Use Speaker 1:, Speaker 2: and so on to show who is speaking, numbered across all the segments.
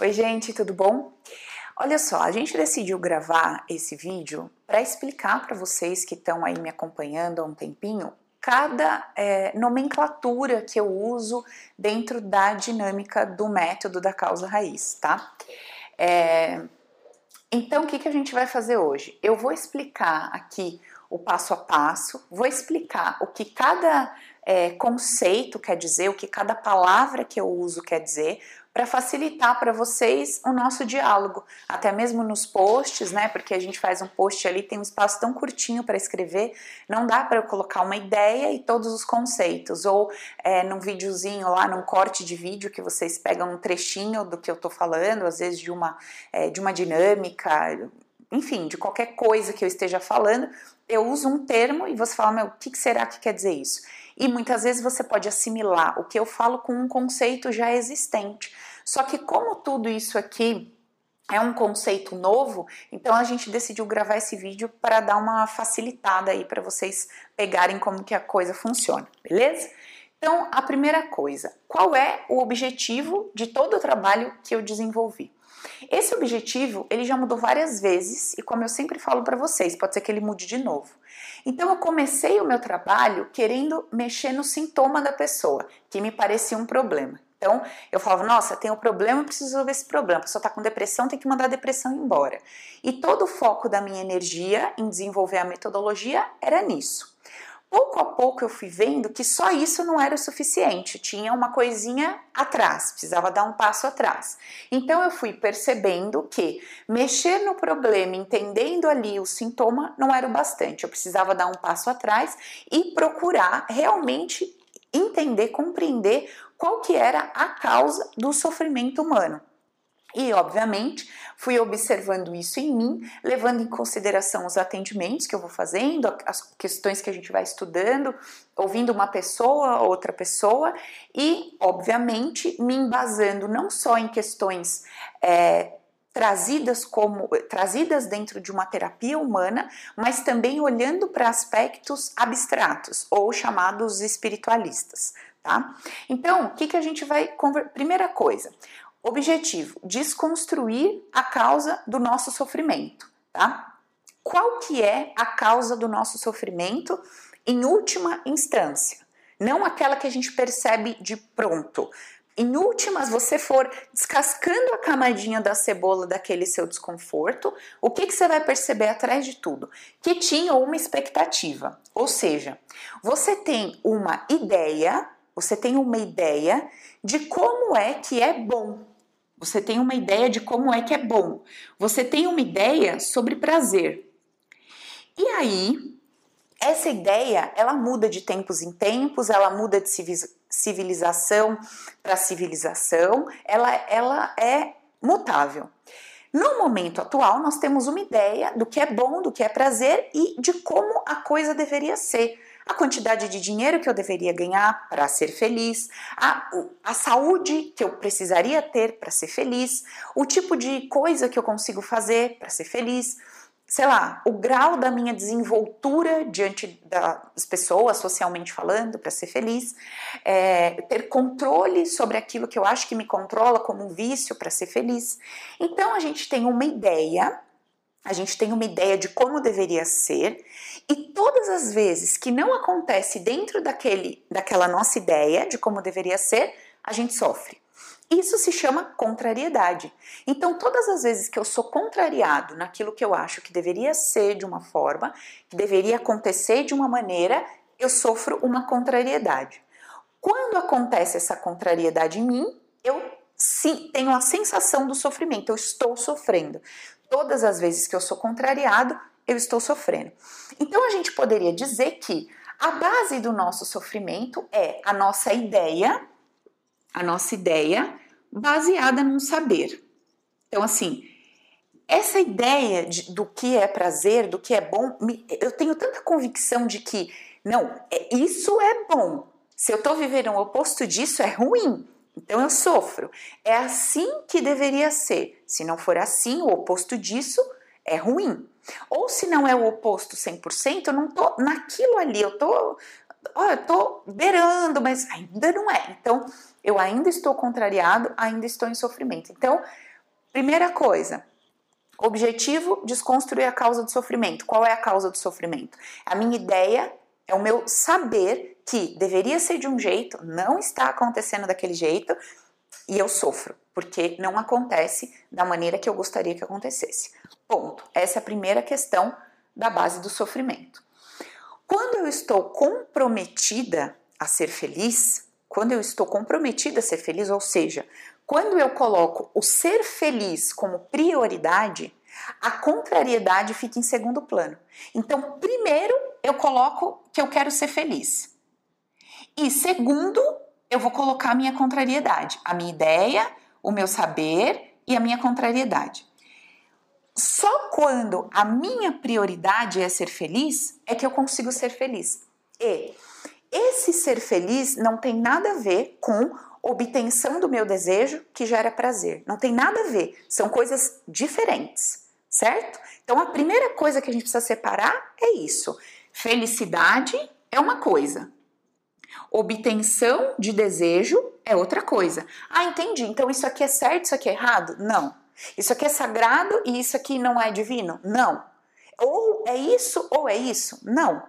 Speaker 1: Oi, gente, tudo bom? Olha só, a gente decidiu gravar esse vídeo para explicar para vocês que estão aí me acompanhando há um tempinho cada é, nomenclatura que eu uso dentro da dinâmica do método da causa raiz, tá? É, então, o que, que a gente vai fazer hoje? Eu vou explicar aqui o passo a passo, vou explicar o que cada é, conceito quer dizer, o que cada palavra que eu uso quer dizer, para facilitar para vocês o nosso diálogo, até mesmo nos posts, né? Porque a gente faz um post ali, tem um espaço tão curtinho para escrever, não dá para eu colocar uma ideia e todos os conceitos, ou é, num videozinho lá, num corte de vídeo que vocês pegam um trechinho do que eu estou falando, às vezes de uma, é, de uma dinâmica, enfim, de qualquer coisa que eu esteja falando, eu uso um termo e você fala, meu, o que será que quer dizer isso? E muitas vezes você pode assimilar o que eu falo com um conceito já existente. Só que como tudo isso aqui é um conceito novo, então a gente decidiu gravar esse vídeo para dar uma facilitada aí para vocês pegarem como que a coisa funciona, beleza? Então, a primeira coisa, qual é o objetivo de todo o trabalho que eu desenvolvi? Esse objetivo, ele já mudou várias vezes e como eu sempre falo para vocês, pode ser que ele mude de novo. Então eu comecei o meu trabalho querendo mexer no sintoma da pessoa, que me parecia um problema. Então, eu falava, nossa, tem um problema, preciso resolver esse problema. A pessoa está com depressão, tem que mandar a depressão embora. E todo o foco da minha energia em desenvolver a metodologia era nisso. Pouco a pouco eu fui vendo que só isso não era o suficiente, tinha uma coisinha atrás, precisava dar um passo atrás. Então eu fui percebendo que mexer no problema, entendendo ali o sintoma, não era o bastante, eu precisava dar um passo atrás e procurar realmente entender, compreender qual que era a causa do sofrimento humano. E, obviamente, fui observando isso em mim, levando em consideração os atendimentos que eu vou fazendo, as questões que a gente vai estudando, ouvindo uma pessoa, outra pessoa, e, obviamente, me embasando não só em questões é, trazidas como trazidas dentro de uma terapia humana, mas também olhando para aspectos abstratos ou chamados espiritualistas, tá? Então, o que, que a gente vai primeira coisa, Objetivo: desconstruir a causa do nosso sofrimento, tá? Qual que é a causa do nosso sofrimento em última instância? Não aquela que a gente percebe de pronto. Em últimas, você for descascando a camadinha da cebola daquele seu desconforto, o que, que você vai perceber atrás de tudo? Que tinha uma expectativa. Ou seja, você tem uma ideia, você tem uma ideia de como é que é bom você tem uma ideia de como é que é bom. Você tem uma ideia sobre prazer. E aí, essa ideia, ela muda de tempos em tempos, ela muda de civilização para civilização, ela, ela é mutável. No momento atual, nós temos uma ideia do que é bom, do que é prazer e de como a coisa deveria ser a quantidade de dinheiro que eu deveria ganhar para ser feliz, a, a saúde que eu precisaria ter para ser feliz, o tipo de coisa que eu consigo fazer para ser feliz, sei lá, o grau da minha desenvoltura diante das pessoas, socialmente falando, para ser feliz, é, ter controle sobre aquilo que eu acho que me controla como um vício para ser feliz. Então a gente tem uma ideia a gente tem uma ideia de como deveria ser e todas as vezes que não acontece dentro daquele, daquela nossa ideia de como deveria ser, a gente sofre. Isso se chama contrariedade. Então, todas as vezes que eu sou contrariado naquilo que eu acho que deveria ser de uma forma, que deveria acontecer de uma maneira, eu sofro uma contrariedade. Quando acontece essa contrariedade em mim, eu sim, tenho a sensação do sofrimento, eu estou sofrendo. Todas as vezes que eu sou contrariado, eu estou sofrendo. Então a gente poderia dizer que a base do nosso sofrimento é a nossa ideia, a nossa ideia baseada num saber. Então, assim, essa ideia de, do que é prazer, do que é bom, me, eu tenho tanta convicção de que, não, é, isso é bom. Se eu estou vivendo o oposto disso, é ruim. Então eu sofro. É assim que deveria ser. Se não for assim, o oposto disso é ruim. Ou se não é o oposto 100%, eu não tô naquilo ali, eu tô, ó, eu tô beirando, mas ainda não é. Então eu ainda estou contrariado, ainda estou em sofrimento. Então, primeira coisa, objetivo desconstruir a causa do sofrimento. Qual é a causa do sofrimento? A minha ideia é o meu saber que deveria ser de um jeito, não está acontecendo daquele jeito e eu sofro, porque não acontece da maneira que eu gostaria que acontecesse. Ponto. Essa é a primeira questão da base do sofrimento. Quando eu estou comprometida a ser feliz, quando eu estou comprometida a ser feliz, ou seja, quando eu coloco o ser feliz como prioridade, a contrariedade fica em segundo plano. Então, primeiro eu coloco que eu quero ser feliz. E segundo, eu vou colocar a minha contrariedade, a minha ideia, o meu saber e a minha contrariedade. Só quando a minha prioridade é ser feliz é que eu consigo ser feliz. E esse ser feliz não tem nada a ver com obtenção do meu desejo que gera prazer. Não tem nada a ver. São coisas diferentes, certo? Então a primeira coisa que a gente precisa separar é isso. Felicidade é uma coisa. Obtenção de desejo é outra coisa. Ah, entendi. Então isso aqui é certo, isso aqui é errado? Não. Isso aqui é sagrado e isso aqui não é divino? Não. Ou é isso ou é isso? Não.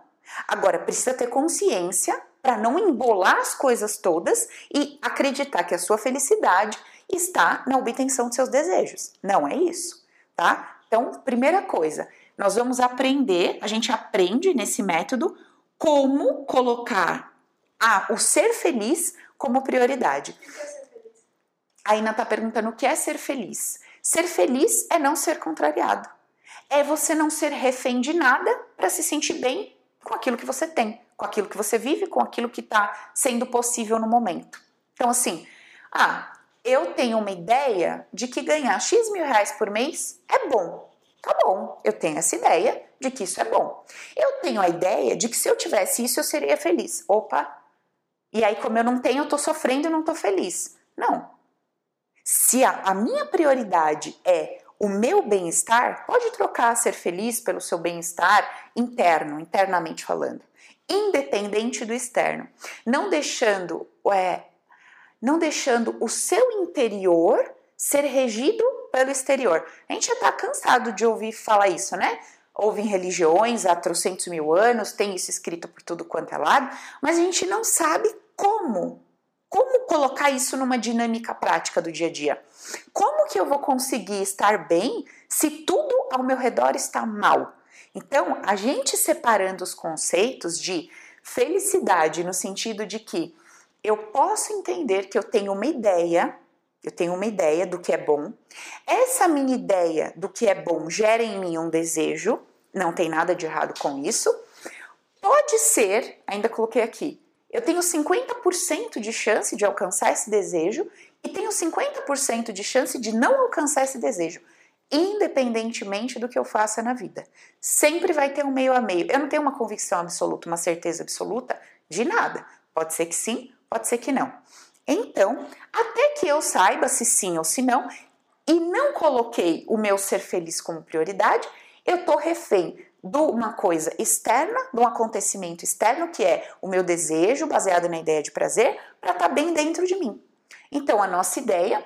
Speaker 1: Agora, precisa ter consciência para não embolar as coisas todas e acreditar que a sua felicidade está na obtenção de seus desejos. Não é isso, tá? Então, primeira coisa, nós vamos aprender, a gente aprende nesse método como colocar a, o ser feliz como prioridade. A Ina está perguntando o que é ser feliz. Ser feliz é não ser contrariado. É você não ser refém de nada para se sentir bem com aquilo que você tem, com aquilo que você vive, com aquilo que está sendo possível no momento. Então, assim, ah, eu tenho uma ideia de que ganhar X mil reais por mês é bom. Tá bom, eu tenho essa ideia de que isso é bom. Eu tenho a ideia de que se eu tivesse isso, eu seria feliz. Opa! E aí, como eu não tenho, eu tô sofrendo e não tô feliz. Não. Se a, a minha prioridade é o meu bem-estar, pode trocar ser feliz pelo seu bem-estar interno, internamente falando, independente do externo, não deixando, é, não deixando o seu interior ser regido pelo exterior. A gente já está cansado de ouvir falar isso, né? Houve em religiões há trocentos mil anos, tem isso escrito por tudo quanto é lado, mas a gente não sabe como como colocar isso numa dinâmica prática do dia a dia? Como que eu vou conseguir estar bem se tudo ao meu redor está mal? Então, a gente separando os conceitos de felicidade no sentido de que eu posso entender que eu tenho uma ideia, eu tenho uma ideia do que é bom. Essa minha ideia do que é bom gera em mim um desejo, não tem nada de errado com isso. Pode ser, ainda coloquei aqui, eu tenho 50% de chance de alcançar esse desejo e tenho 50% de chance de não alcançar esse desejo, independentemente do que eu faça na vida. Sempre vai ter um meio a meio. Eu não tenho uma convicção absoluta, uma certeza absoluta de nada. Pode ser que sim, pode ser que não. Então, até que eu saiba se sim ou se não, e não coloquei o meu ser feliz como prioridade, eu tô refém de uma coisa externa, de um acontecimento externo, que é o meu desejo, baseado na ideia de prazer, para estar tá bem dentro de mim. Então, a nossa ideia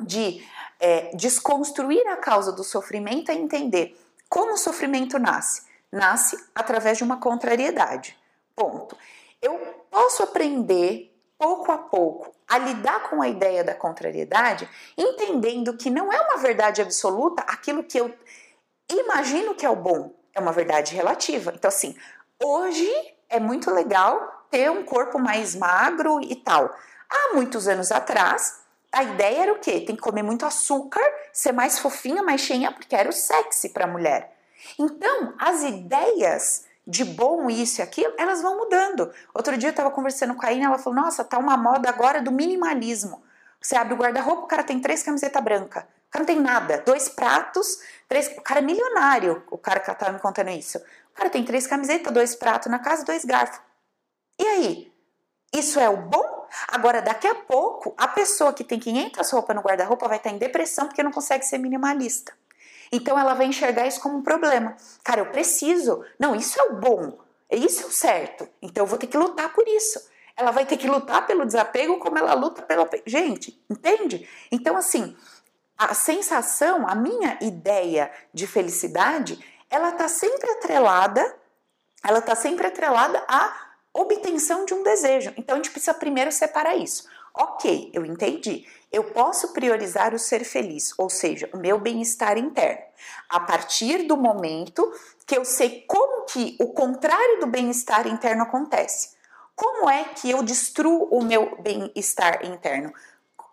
Speaker 1: de é, desconstruir a causa do sofrimento é entender como o sofrimento nasce. Nasce através de uma contrariedade. Ponto. Eu posso aprender pouco a pouco a lidar com a ideia da contrariedade, entendendo que não é uma verdade absoluta aquilo que eu imagino que é o bom, é uma verdade relativa. Então, assim, hoje é muito legal ter um corpo mais magro e tal. Há muitos anos atrás, a ideia era o quê? Tem que comer muito açúcar, ser mais fofinha, mais cheinha, porque era o sexy para a mulher. Então, as ideias de bom isso e aquilo, elas vão mudando. Outro dia eu estava conversando com a Ina, ela falou: Nossa, tá uma moda agora do minimalismo. Você abre o guarda-roupa, o cara tem três camisetas brancas cara não tem nada, dois pratos, três. O cara é milionário, o cara que tava me contando isso. O cara tem três camisetas, dois pratos na casa, dois garfos. E aí? Isso é o bom? Agora, daqui a pouco, a pessoa que tem 500 roupas no guarda-roupa vai estar em depressão porque não consegue ser minimalista. Então, ela vai enxergar isso como um problema. Cara, eu preciso. Não, isso é o bom. Isso é o certo. Então, eu vou ter que lutar por isso. Ela vai ter que lutar pelo desapego como ela luta pelo. Gente, entende? Então, assim, a sensação, a minha ideia de felicidade, ela está sempre atrelada, ela está sempre atrelada à obtenção de um desejo. Então a gente precisa primeiro separar isso. Ok, eu entendi. Eu posso priorizar o ser feliz, ou seja, o meu bem-estar interno, a partir do momento que eu sei como que o contrário do bem-estar interno acontece. Como é que eu destruo o meu bem-estar interno?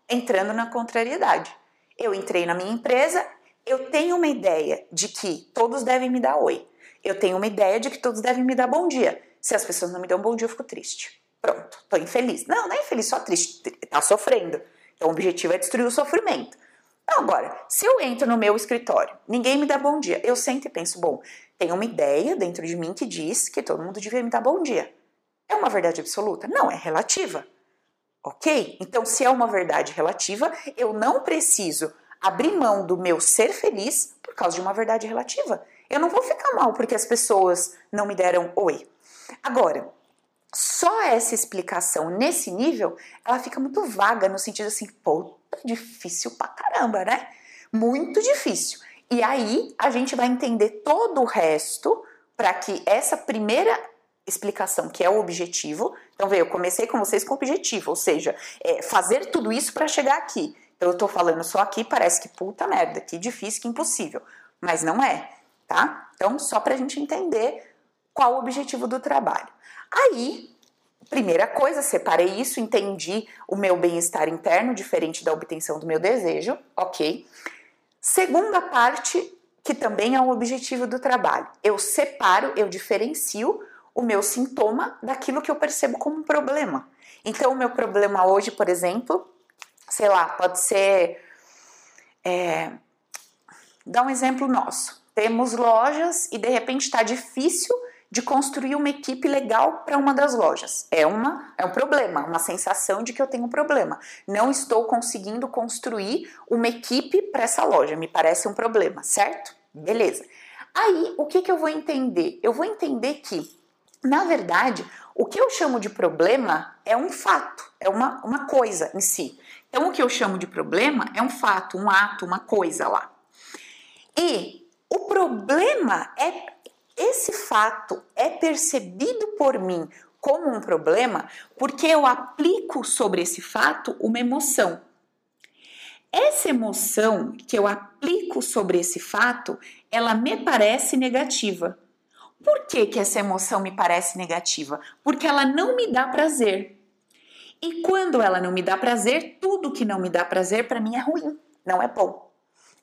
Speaker 1: Entrando na contrariedade. Eu entrei na minha empresa, eu tenho uma ideia de que todos devem me dar oi. Eu tenho uma ideia de que todos devem me dar bom dia. Se as pessoas não me dão bom dia, eu fico triste. Pronto, tô infeliz. Não, não é infeliz, só triste, tá sofrendo. Então o objetivo é destruir o sofrimento. Agora, se eu entro no meu escritório, ninguém me dá bom dia, eu sento e penso, bom, tem uma ideia dentro de mim que diz que todo mundo devia me dar bom dia. É uma verdade absoluta? Não, é relativa. Ok? Então, se é uma verdade relativa, eu não preciso abrir mão do meu ser feliz por causa de uma verdade relativa. Eu não vou ficar mal porque as pessoas não me deram oi. Agora, só essa explicação nesse nível, ela fica muito vaga no sentido assim, pô, difícil pra caramba, né? Muito difícil. E aí a gente vai entender todo o resto para que essa primeira explicação, que é o objetivo, então veja, eu comecei com vocês com o objetivo, ou seja, é fazer tudo isso para chegar aqui. Então eu tô falando só aqui, parece que puta merda, que difícil, que impossível, mas não é, tá? Então só para a gente entender qual o objetivo do trabalho. Aí, primeira coisa, separei isso, entendi o meu bem-estar interno, diferente da obtenção do meu desejo, ok? Segunda parte, que também é um objetivo do trabalho. Eu separo, eu diferencio o meu sintoma daquilo que eu percebo como um problema. Então, o meu problema hoje, por exemplo, sei lá, pode ser. É, dá um exemplo nosso. Temos lojas e de repente está difícil de construir uma equipe legal para uma das lojas. É uma é um problema, uma sensação de que eu tenho um problema. Não estou conseguindo construir uma equipe para essa loja. Me parece um problema, certo? Beleza. Aí, o que, que eu vou entender? Eu vou entender que, na verdade, o que eu chamo de problema é um fato, é uma, uma coisa em si. Então, o que eu chamo de problema é um fato, um ato, uma coisa lá. E o problema é esse fato é percebido por mim como um problema porque eu aplico sobre esse fato uma emoção. Essa emoção que eu aplico sobre esse fato, ela me parece negativa. Por que, que essa emoção me parece negativa? Porque ela não me dá prazer. E quando ela não me dá prazer, tudo que não me dá prazer para mim é ruim, não é bom.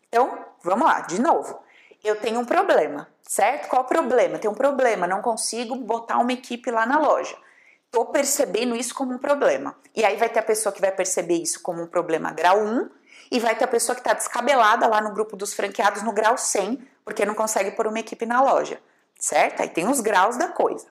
Speaker 1: Então, vamos lá, de novo eu tenho um problema, certo? Qual o problema? Tem um problema, não consigo botar uma equipe lá na loja. Tô percebendo isso como um problema. E aí vai ter a pessoa que vai perceber isso como um problema grau 1 e vai ter a pessoa que está descabelada lá no grupo dos franqueados no grau 100, porque não consegue pôr uma equipe na loja, certo? Aí tem os graus da coisa.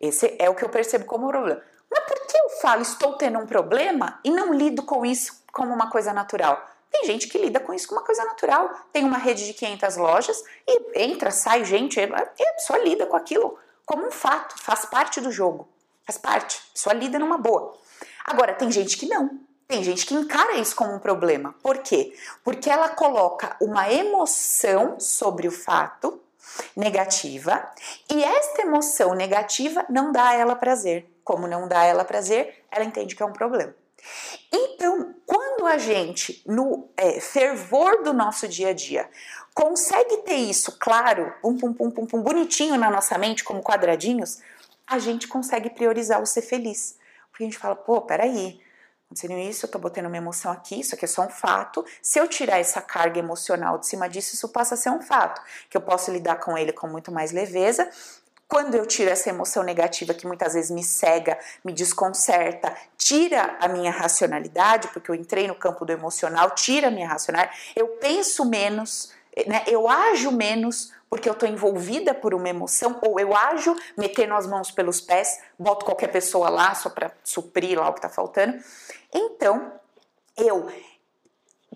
Speaker 1: Esse é o que eu percebo como problema. Mas por que eu falo estou tendo um problema e não lido com isso como uma coisa natural? Tem gente que lida com isso como uma coisa natural. Tem uma rede de 500 lojas e entra, sai gente, a pessoa lida com aquilo como um fato, faz parte do jogo. Faz parte, pessoa lida numa boa. Agora, tem gente que não. Tem gente que encara isso como um problema. Por quê? Porque ela coloca uma emoção sobre o fato negativa e esta emoção negativa não dá a ela prazer. Como não dá a ela prazer, ela entende que é um problema. Então, quando a gente, no é, fervor do nosso dia a dia, consegue ter isso claro, pum, pum, pum, pum, pum, bonitinho na nossa mente, como quadradinhos, a gente consegue priorizar o ser feliz. Porque a gente fala, pô, peraí, acontecendo isso, eu tô botando uma emoção aqui, isso aqui é só um fato. Se eu tirar essa carga emocional de cima disso, isso passa a ser um fato, que eu posso lidar com ele com muito mais leveza quando eu tiro essa emoção negativa que muitas vezes me cega, me desconcerta, tira a minha racionalidade, porque eu entrei no campo do emocional, tira a minha racionalidade, eu penso menos, né? eu ajo menos porque eu estou envolvida por uma emoção, ou eu ajo metendo as mãos pelos pés, boto qualquer pessoa lá só para suprir lá o que está faltando. Então, eu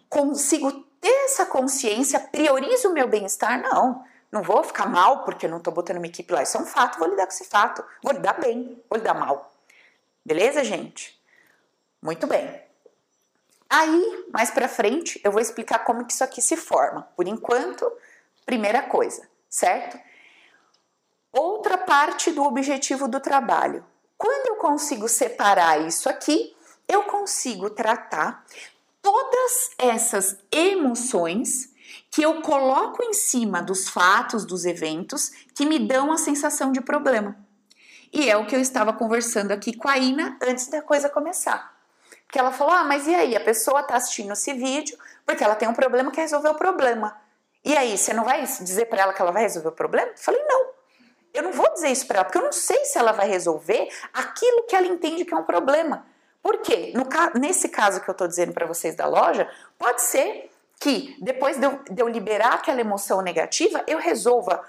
Speaker 1: consigo ter essa consciência, priorizo o meu bem-estar? Não. Não vou ficar mal porque não estou botando uma equipe lá. Isso é um fato, vou lidar com esse fato. Vou lidar bem, vou lidar mal. Beleza, gente? Muito bem. Aí, mais para frente, eu vou explicar como que isso aqui se forma. Por enquanto, primeira coisa, certo? Outra parte do objetivo do trabalho. Quando eu consigo separar isso aqui, eu consigo tratar todas essas emoções que eu coloco em cima dos fatos, dos eventos que me dão a sensação de problema. E é o que eu estava conversando aqui com a Ina antes da coisa começar. Que ela falou: "Ah, mas e aí? A pessoa está assistindo esse vídeo porque ela tem um problema quer resolver o problema. E aí, você não vai dizer para ela que ela vai resolver o problema?" Eu falei: "Não. Eu não vou dizer isso para ela, porque eu não sei se ela vai resolver aquilo que ela entende que é um problema. Por quê? No, nesse caso que eu estou dizendo para vocês da loja, pode ser que depois de eu, de eu, liberar aquela emoção negativa, eu resolva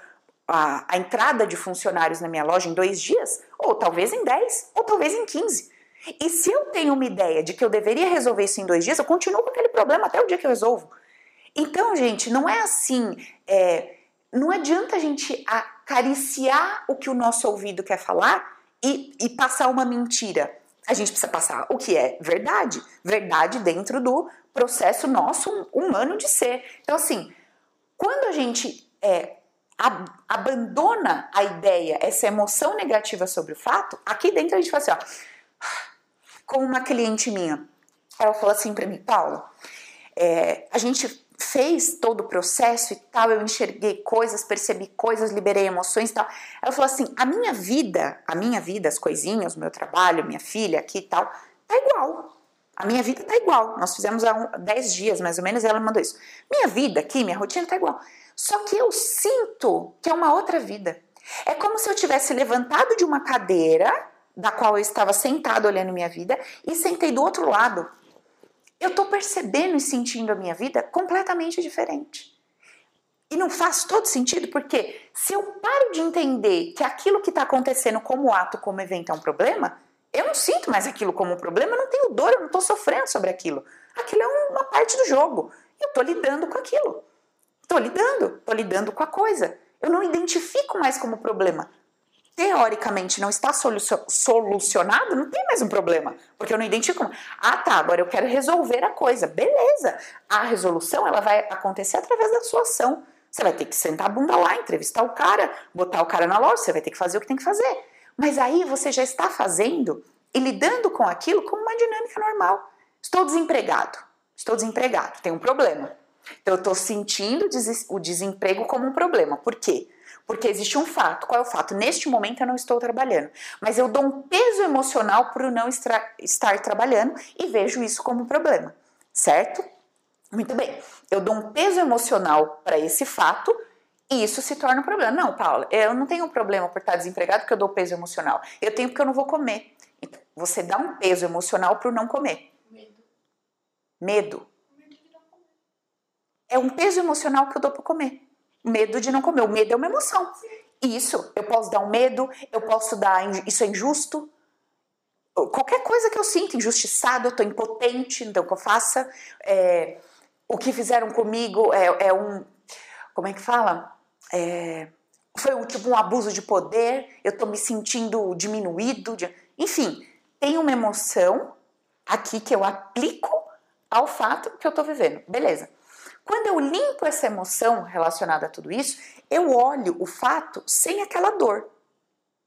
Speaker 1: a, a entrada de funcionários na minha loja em dois dias, ou talvez em dez, ou talvez em quinze. E se eu tenho uma ideia de que eu deveria resolver isso em dois dias, eu continuo com aquele problema até o dia que eu resolvo. Então, gente, não é assim. É, não adianta a gente acariciar o que o nosso ouvido quer falar e, e passar uma mentira a gente precisa passar o que é verdade, verdade dentro do processo nosso humano de ser. Então, assim, quando a gente é, ab abandona a ideia, essa emoção negativa sobre o fato, aqui dentro a gente fala assim, ó, como uma cliente minha, ela falou assim para mim, Paulo, é, a gente fez todo o processo e tal, eu enxerguei coisas, percebi coisas, liberei emoções e tal. Ela falou assim: a minha vida, a minha vida, as coisinhas, o meu trabalho, minha filha aqui e tal, tá igual. A minha vida tá igual. Nós fizemos há 10 dias mais ou menos e ela mandou isso. Minha vida aqui, minha rotina tá igual. Só que eu sinto que é uma outra vida. É como se eu tivesse levantado de uma cadeira da qual eu estava sentado olhando minha vida e sentei do outro lado eu estou percebendo e sentindo a minha vida completamente diferente. E não faz todo sentido porque se eu paro de entender que aquilo que está acontecendo como ato, como evento é um problema, eu não sinto mais aquilo como um problema, eu não tenho dor, eu não estou sofrendo sobre aquilo. Aquilo é uma parte do jogo. Eu estou lidando com aquilo. Estou lidando, estou lidando com a coisa. Eu não identifico mais como problema teoricamente não está solucionado, não tem mais um problema, porque eu não identifico. Ah, tá, agora eu quero resolver a coisa. Beleza. A resolução ela vai acontecer através da sua ação. Você vai ter que sentar a bunda lá, entrevistar o cara, botar o cara na loja, você vai ter que fazer o que tem que fazer. Mas aí você já está fazendo e lidando com aquilo como uma dinâmica normal. Estou desempregado. Estou desempregado, tem um problema. Então eu estou sentindo o desemprego como um problema. Por quê? Porque existe um fato. Qual é o fato? Neste momento eu não estou trabalhando, mas eu dou um peso emocional por não estar trabalhando e vejo isso como um problema, certo? Muito bem. Eu dou um peso emocional para esse fato e isso se torna um problema. Não, Paula, eu não tenho um problema por estar desempregado porque eu dou peso emocional. Eu tenho porque eu não vou comer. Então, você dá um peso emocional para não comer. Medo. Medo. É um peso emocional que eu dou para comer medo de não comer. O medo é uma emoção. Isso, eu posso dar um medo, eu posso dar. Isso é injusto. Qualquer coisa que eu sinto, injustiçado, eu tô impotente, então que eu faça. É, o que fizeram comigo é, é, um. Como é que fala? É, foi um, tipo um abuso de poder, eu tô me sentindo diminuído. De, enfim, tem uma emoção aqui que eu aplico ao fato que eu tô vivendo. Beleza. Quando eu limpo essa emoção relacionada a tudo isso, eu olho o fato sem aquela dor.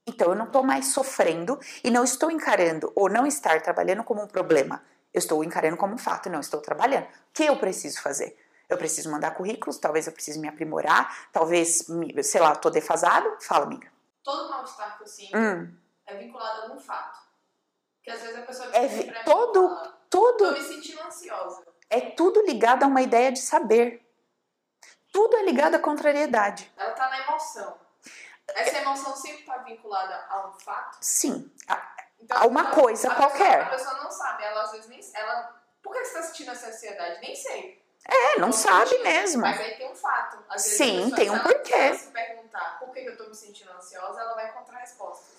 Speaker 1: Então eu não estou mais sofrendo e não estou encarando ou não estar trabalhando como um problema. Eu estou encarando como um fato e não estou trabalhando. O que eu preciso fazer? Eu preciso mandar currículos, talvez eu precise me aprimorar, talvez, sei lá, estou defasado. Fala, amiga.
Speaker 2: Todo mal-estar que eu sinto hum. é vinculado a algum fato. Porque às vezes a pessoa
Speaker 1: é vi... todo, fala, todo.
Speaker 2: Tô me sentindo ansiosa
Speaker 1: é tudo ligado a uma ideia de saber. Tudo é ligado à contrariedade.
Speaker 2: Ela está na emoção. Essa emoção sempre está vinculada a um fato?
Speaker 1: Sim, a, então, a uma coisa
Speaker 2: a
Speaker 1: qualquer.
Speaker 2: Pessoa, a pessoa não sabe, ela às vezes nem. Ela, por que você está sentindo essa ansiedade? Nem sei.
Speaker 1: É, não sabe mesmo.
Speaker 2: Mas aí tem um fato.
Speaker 1: Às vezes Sim, pessoa, tem um porquê. Se ela
Speaker 2: se perguntar por que eu estou me sentindo ansiosa, ela vai encontrar respostas.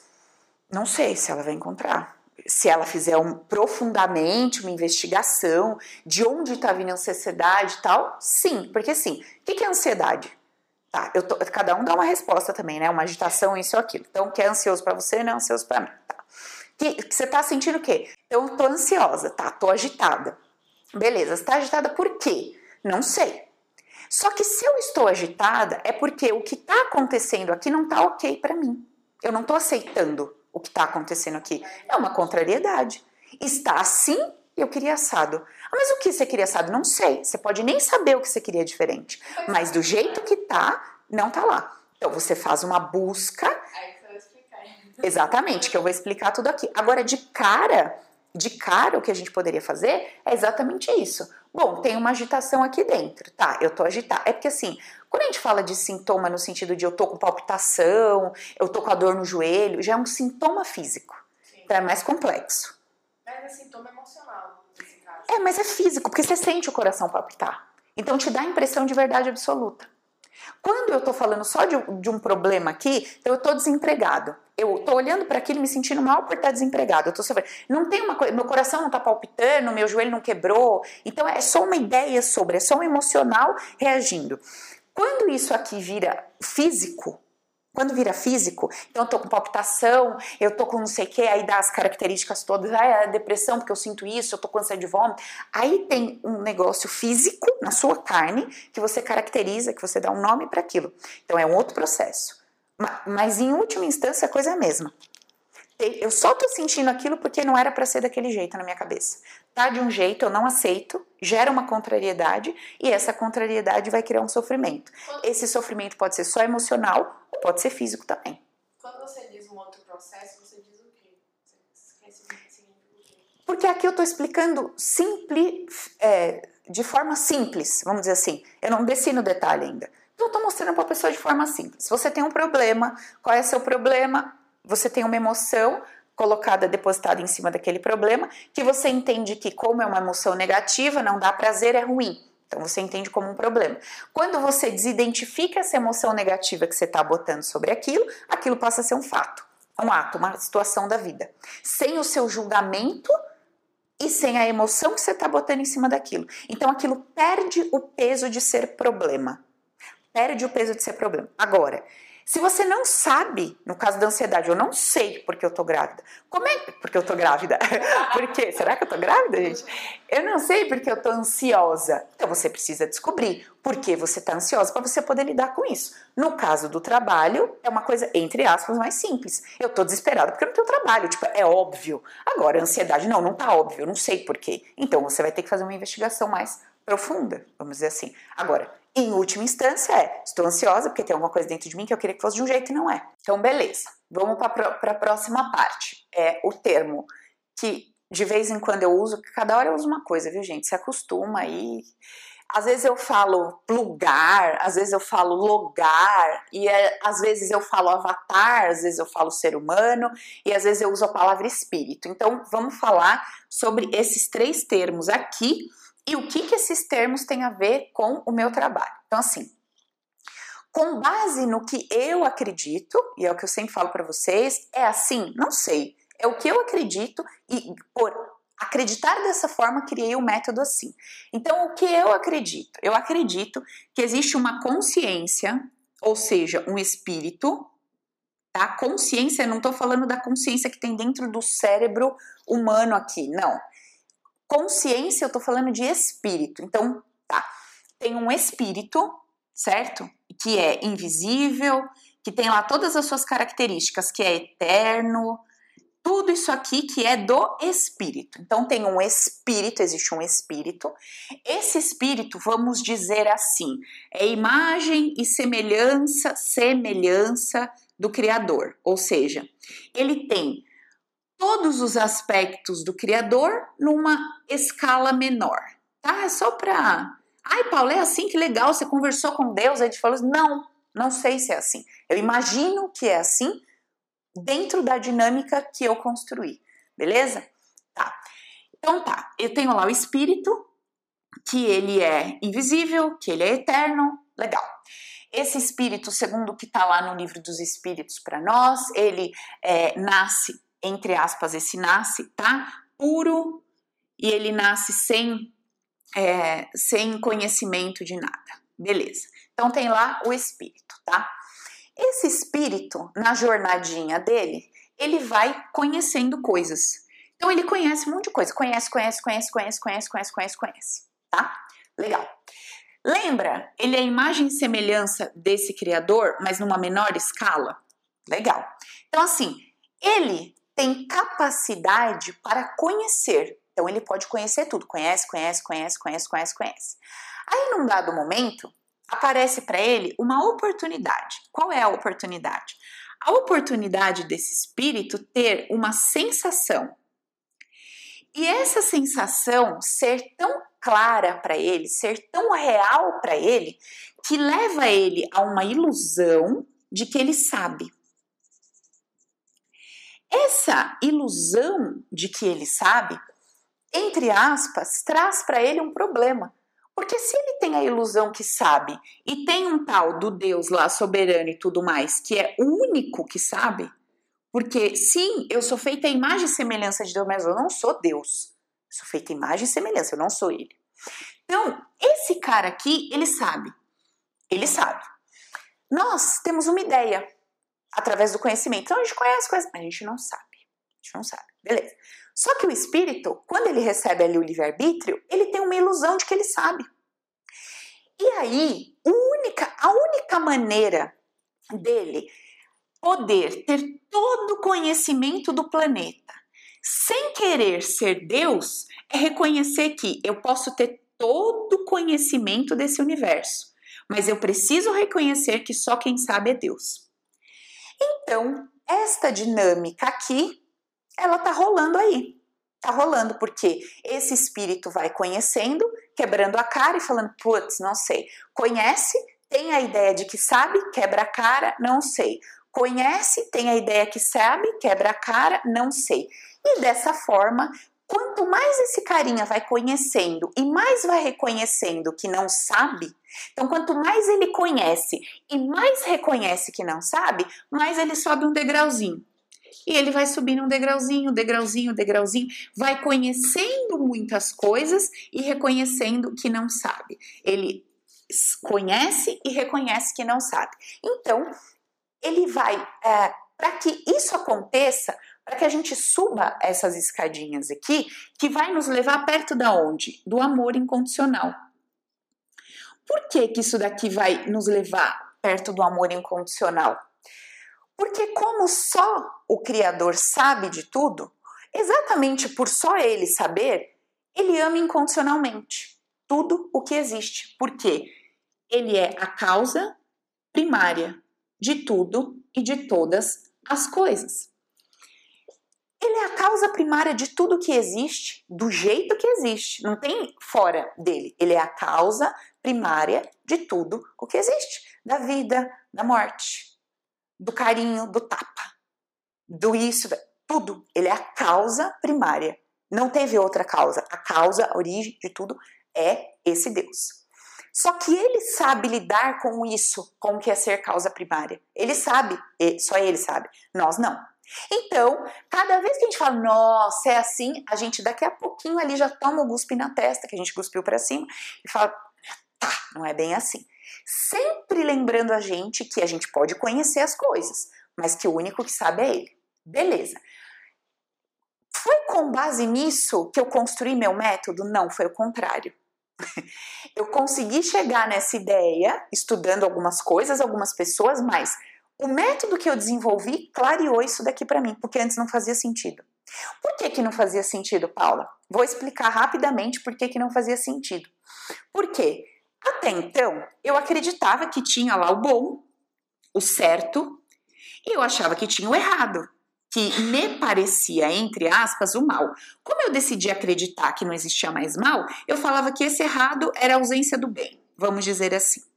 Speaker 1: Não sei se ela vai encontrar se ela fizer um, profundamente uma investigação de onde está vindo a ansiedade e tal, sim, porque sim. O que, que é ansiedade? Tá, eu tô, cada um dá uma resposta também, né? Uma agitação, isso ou aquilo. Então, o que é ansioso para você não é ansioso para mim. Tá. Que, que, você tá sentindo o quê? Eu tô ansiosa, tá? Tô agitada. Beleza, está agitada por quê? Não sei. Só que se eu estou agitada, é porque o que está acontecendo aqui não está ok para mim. Eu não estou aceitando o que está acontecendo aqui. É uma contrariedade. Está assim eu queria assado. Ah, mas o que você queria assado? Não sei. Você pode nem saber o que você queria diferente. Mas do jeito que tá, não tá lá. Então você faz uma busca. Exatamente, que eu vou explicar tudo aqui. Agora, de cara, de cara, o que a gente poderia fazer é exatamente isso. Bom, tem uma agitação aqui dentro, tá? Eu tô agitada. É porque assim, quando a gente fala de sintoma no sentido de eu tô com palpitação, eu tô com a dor no joelho, já é um sintoma físico. Então é mais complexo.
Speaker 2: Mas é sintoma emocional, nesse caso.
Speaker 1: É, mas é físico, porque você sente o coração palpitar. Então te dá a impressão de verdade absoluta. Quando eu estou falando só de, de, um problema aqui, então eu estou desempregado. Eu estou olhando para aquilo e me sentindo mal por estar desempregado. Eu tô sofrendo. Não tem uma coisa, meu coração não está palpitando, meu joelho não quebrou. Então é só uma ideia sobre, é só um emocional reagindo. Quando isso aqui vira físico, quando vira físico, então eu tô com palpitação, eu tô com não sei o que, aí dá as características todas, ah, é depressão porque eu sinto isso, eu tô com ânsia de vômito. Aí tem um negócio físico na sua carne que você caracteriza, que você dá um nome para aquilo. Então é um outro processo. Mas em última instância a coisa é a mesma. Eu só tô sentindo aquilo porque não era para ser daquele jeito na minha cabeça. Tá de um jeito, eu não aceito, gera uma contrariedade e essa contrariedade vai criar um sofrimento. Esse sofrimento pode ser só emocional ou pode ser físico também.
Speaker 2: Quando você diz um outro processo, você diz o quê?
Speaker 1: Porque aqui eu tô explicando simples, é, de forma simples, vamos dizer assim. Eu não desci no detalhe ainda. Então eu tô mostrando para a pessoa de forma simples. Você tem um problema, qual é o seu problema? você tem uma emoção colocada, depositada em cima daquele problema, que você entende que, como é uma emoção negativa, não dá prazer, é ruim. Então você entende como um problema. Quando você desidentifica essa emoção negativa que você está botando sobre aquilo, aquilo passa a ser um fato, um ato, uma situação da vida. Sem o seu julgamento e sem a emoção que você está botando em cima daquilo. Então aquilo perde o peso de ser problema. Perde o peso de ser problema. Agora, se você não sabe, no caso da ansiedade, eu não sei porque eu tô grávida. Como é porque eu tô grávida? Por quê? Será que eu tô grávida, gente? Eu não sei porque eu tô ansiosa. Então você precisa descobrir por que você tá ansiosa para você poder lidar com isso. No caso do trabalho, é uma coisa entre aspas mais simples. Eu tô desesperada porque eu não tenho trabalho, tipo, é óbvio. Agora, ansiedade não, não tá óbvio, eu não sei por quê. Então você vai ter que fazer uma investigação mais profunda, vamos dizer assim. Agora, em última instância é, estou ansiosa porque tem alguma coisa dentro de mim que eu queria que fosse de um jeito e não é. Então, beleza. Vamos para a próxima parte. É o termo que de vez em quando eu uso, cada hora eu uso uma coisa, viu, gente? Se acostuma aí. Às vezes eu falo lugar, às vezes eu falo logar, e é, às vezes eu falo avatar, às vezes eu falo ser humano, e às vezes eu uso a palavra espírito. Então, vamos falar sobre esses três termos aqui e o que, que esses termos têm a ver com o meu trabalho. Então, assim, com base no que eu acredito, e é o que eu sempre falo para vocês, é assim? Não sei. É o que eu acredito e por acreditar dessa forma criei o um método assim. Então, o que eu acredito? Eu acredito que existe uma consciência, ou seja, um espírito, tá? Consciência, não estou falando da consciência que tem dentro do cérebro humano aqui, não. Consciência, eu tô falando de espírito. Então, tá. Tem um espírito, certo? Que é invisível, que tem lá todas as suas características, que é eterno, tudo isso aqui que é do espírito. Então tem um espírito, existe um espírito. Esse espírito, vamos dizer assim, é imagem e semelhança, semelhança do criador, ou seja, ele tem todos os aspectos do Criador numa escala menor, tá? É só para. Ai, Paulo, é assim que legal, você conversou com Deus, aí a gente falou: não, não sei se é assim. Eu imagino que é assim dentro da dinâmica que eu construí, beleza? Tá. Então tá, eu tenho lá o espírito, que ele é invisível, que ele é eterno, legal. Esse espírito, segundo o que está lá no livro dos espíritos para nós, ele é, nasce entre aspas, esse nasce, tá? Puro e ele nasce sem, é, sem conhecimento de nada. Beleza. Então tem lá o espírito, tá? Esse espírito, na jornadinha dele, ele vai conhecendo coisas. Então ele conhece um monte de coisa. Conhece, conhece, conhece, conhece, conhece, conhece, conhece, conhece. Tá? Legal. Lembra? Ele é imagem e semelhança desse criador, mas numa menor escala? Legal. Então, assim, ele tem capacidade para conhecer. Então ele pode conhecer tudo, conhece, conhece, conhece, conhece, conhece, conhece. Aí num dado momento, aparece para ele uma oportunidade. Qual é a oportunidade? A oportunidade desse espírito ter uma sensação. E essa sensação ser tão clara para ele, ser tão real para ele, que leva ele a uma ilusão de que ele sabe. Essa ilusão de que ele sabe, entre aspas, traz para ele um problema. Porque se ele tem a ilusão que sabe e tem um tal do Deus lá soberano e tudo mais, que é o único que sabe, porque sim, eu sou feita a imagem e semelhança de Deus, mas eu não sou Deus. Eu sou feita a imagem e semelhança, eu não sou ele. Então, esse cara aqui, ele sabe. Ele sabe. Nós temos uma ideia através do conhecimento. Então a gente conhece coisas, mas a gente não sabe. A gente não sabe. Beleza. Só que o espírito, quando ele recebe ali o livre-arbítrio, ele tem uma ilusão de que ele sabe. E aí, única, a única maneira dele poder ter todo o conhecimento do planeta sem querer ser Deus é reconhecer que eu posso ter todo o conhecimento desse universo, mas eu preciso reconhecer que só quem sabe é Deus. Então, esta dinâmica aqui, ela tá rolando aí. Tá rolando porque esse espírito vai conhecendo, quebrando a cara e falando, putz, não sei. Conhece, tem a ideia de que sabe, quebra a cara, não sei. Conhece, tem a ideia que sabe, quebra a cara, não sei. E dessa forma, quanto mais esse carinha vai conhecendo e mais vai reconhecendo que não sabe, então quanto mais ele conhece e mais reconhece que não sabe, mais ele sobe um degrauzinho. E ele vai subindo um degrauzinho, degrauzinho, degrauzinho, vai conhecendo muitas coisas e reconhecendo que não sabe. Ele conhece e reconhece que não sabe. Então, ele vai, é, para que isso aconteça, para que a gente suba essas escadinhas aqui, que vai nos levar perto da onde? Do amor incondicional. Por que, que isso daqui vai nos levar perto do amor incondicional? Porque, como só o Criador sabe de tudo, exatamente por só ele saber, ele ama incondicionalmente tudo o que existe. Porque ele é a causa primária de tudo e de todas as coisas. Causa primária de tudo que existe, do jeito que existe. Não tem fora dele. Ele é a causa primária de tudo o que existe, da vida, da morte, do carinho, do tapa, do isso, tudo. Ele é a causa primária. Não teve outra causa. A causa, a origem de tudo é esse Deus. Só que ele sabe lidar com isso, com o que é ser causa primária. Ele sabe, só ele sabe. Nós não. Então, cada vez que a gente fala, nossa, é assim, a gente daqui a pouquinho ali já toma o guspe na testa, que a gente cuspiu para cima, e fala, tá, não é bem assim. Sempre lembrando a gente que a gente pode conhecer as coisas, mas que o único que sabe é ele. Beleza. Foi com base nisso que eu construí meu método? Não, foi o contrário. Eu consegui chegar nessa ideia estudando algumas coisas, algumas pessoas, mas o método que eu desenvolvi clareou isso daqui para mim, porque antes não fazia sentido. Por que, que não fazia sentido, Paula? Vou explicar rapidamente por que, que não fazia sentido. Porque até então eu acreditava que tinha lá o bom, o certo, e eu achava que tinha o errado, que me parecia, entre aspas, o mal. Como eu decidi acreditar que não existia mais mal, eu falava que esse errado era a ausência do bem, vamos dizer assim.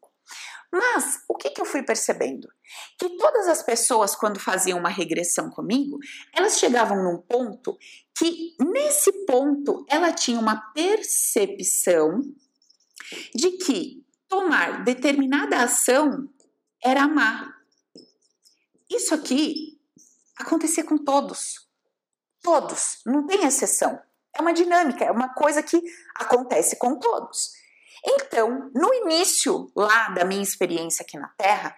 Speaker 1: Mas o que, que eu fui percebendo? Que todas as pessoas, quando faziam uma regressão comigo, elas chegavam num ponto que, nesse ponto, ela tinha uma percepção de que tomar determinada ação era amar. Isso aqui acontecia com todos. Todos, não tem exceção. É uma dinâmica, é uma coisa que acontece com todos. Então, no início lá da minha experiência aqui na Terra,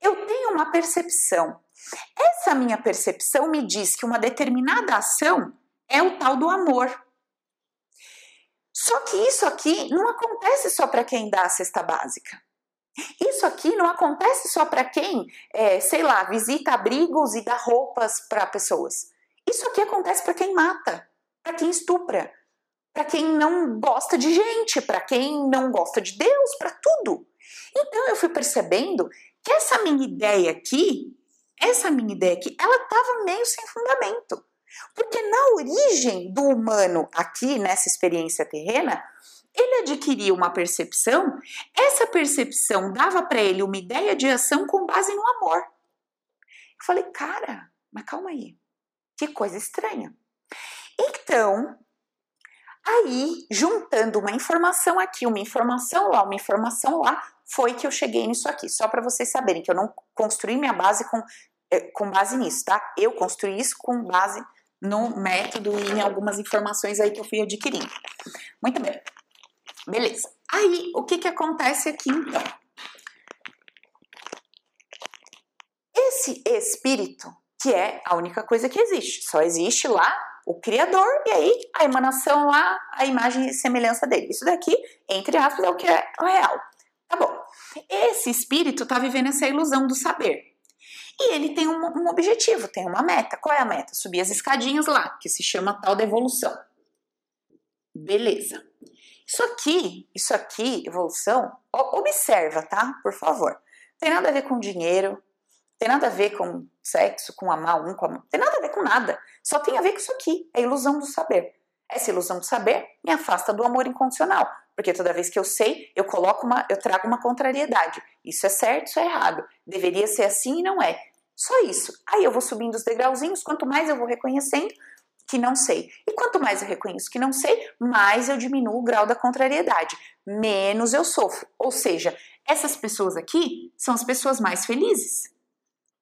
Speaker 1: eu tenho uma percepção. Essa minha percepção me diz que uma determinada ação é o tal do amor. Só que isso aqui não acontece só para quem dá a cesta básica. Isso aqui não acontece só para quem, é, sei lá, visita abrigos e dá roupas para pessoas. Isso aqui acontece para quem mata, para quem estupra, para quem não gosta de gente, para quem não gosta de Deus, para tudo. Então eu fui percebendo que essa minha ideia aqui, essa minha ideia aqui, ela estava meio sem fundamento. Porque na origem do humano aqui, nessa experiência terrena, ele adquiria uma percepção, essa percepção dava para ele uma ideia de ação com base no amor. Eu falei, cara, mas calma aí, que coisa estranha. Então, aí, juntando uma informação aqui, uma informação lá, uma informação lá, foi que eu cheguei nisso aqui. Só para vocês saberem que eu não construí minha base com, eh, com base nisso, tá? Eu construí isso com base no método e em algumas informações aí que eu fui adquirindo. Muito bem. Beleza. Aí, o que que acontece aqui então? Esse espírito, que é a única coisa que existe, só existe lá o criador e aí a emanação lá, a imagem e semelhança dele. Isso daqui, entre aspas, é o que é o real. Tá bom. Esse espírito está vivendo essa ilusão do saber. E ele tem um, um, objetivo, tem uma meta. Qual é a meta? Subir as escadinhas lá, que se chama tal da evolução. Beleza. Isso aqui, isso aqui, evolução, observa, tá? Por favor. Tem nada a ver com dinheiro, tem nada a ver com sexo, com amar um, com amar. Tem nada a ver com nada. Só tem a ver com isso aqui, a ilusão do saber. Essa ilusão do saber me afasta do amor incondicional, porque toda vez que eu sei, eu coloco uma, eu trago uma contrariedade. Isso é certo, isso é errado. Deveria ser assim e não é. Só isso. Aí eu vou subindo os degrauzinhos, quanto mais eu vou reconhecendo, que não sei. E quanto mais eu reconheço que não sei, mais eu diminuo o grau da contrariedade, menos eu sofro. Ou seja, essas pessoas aqui são as pessoas mais felizes.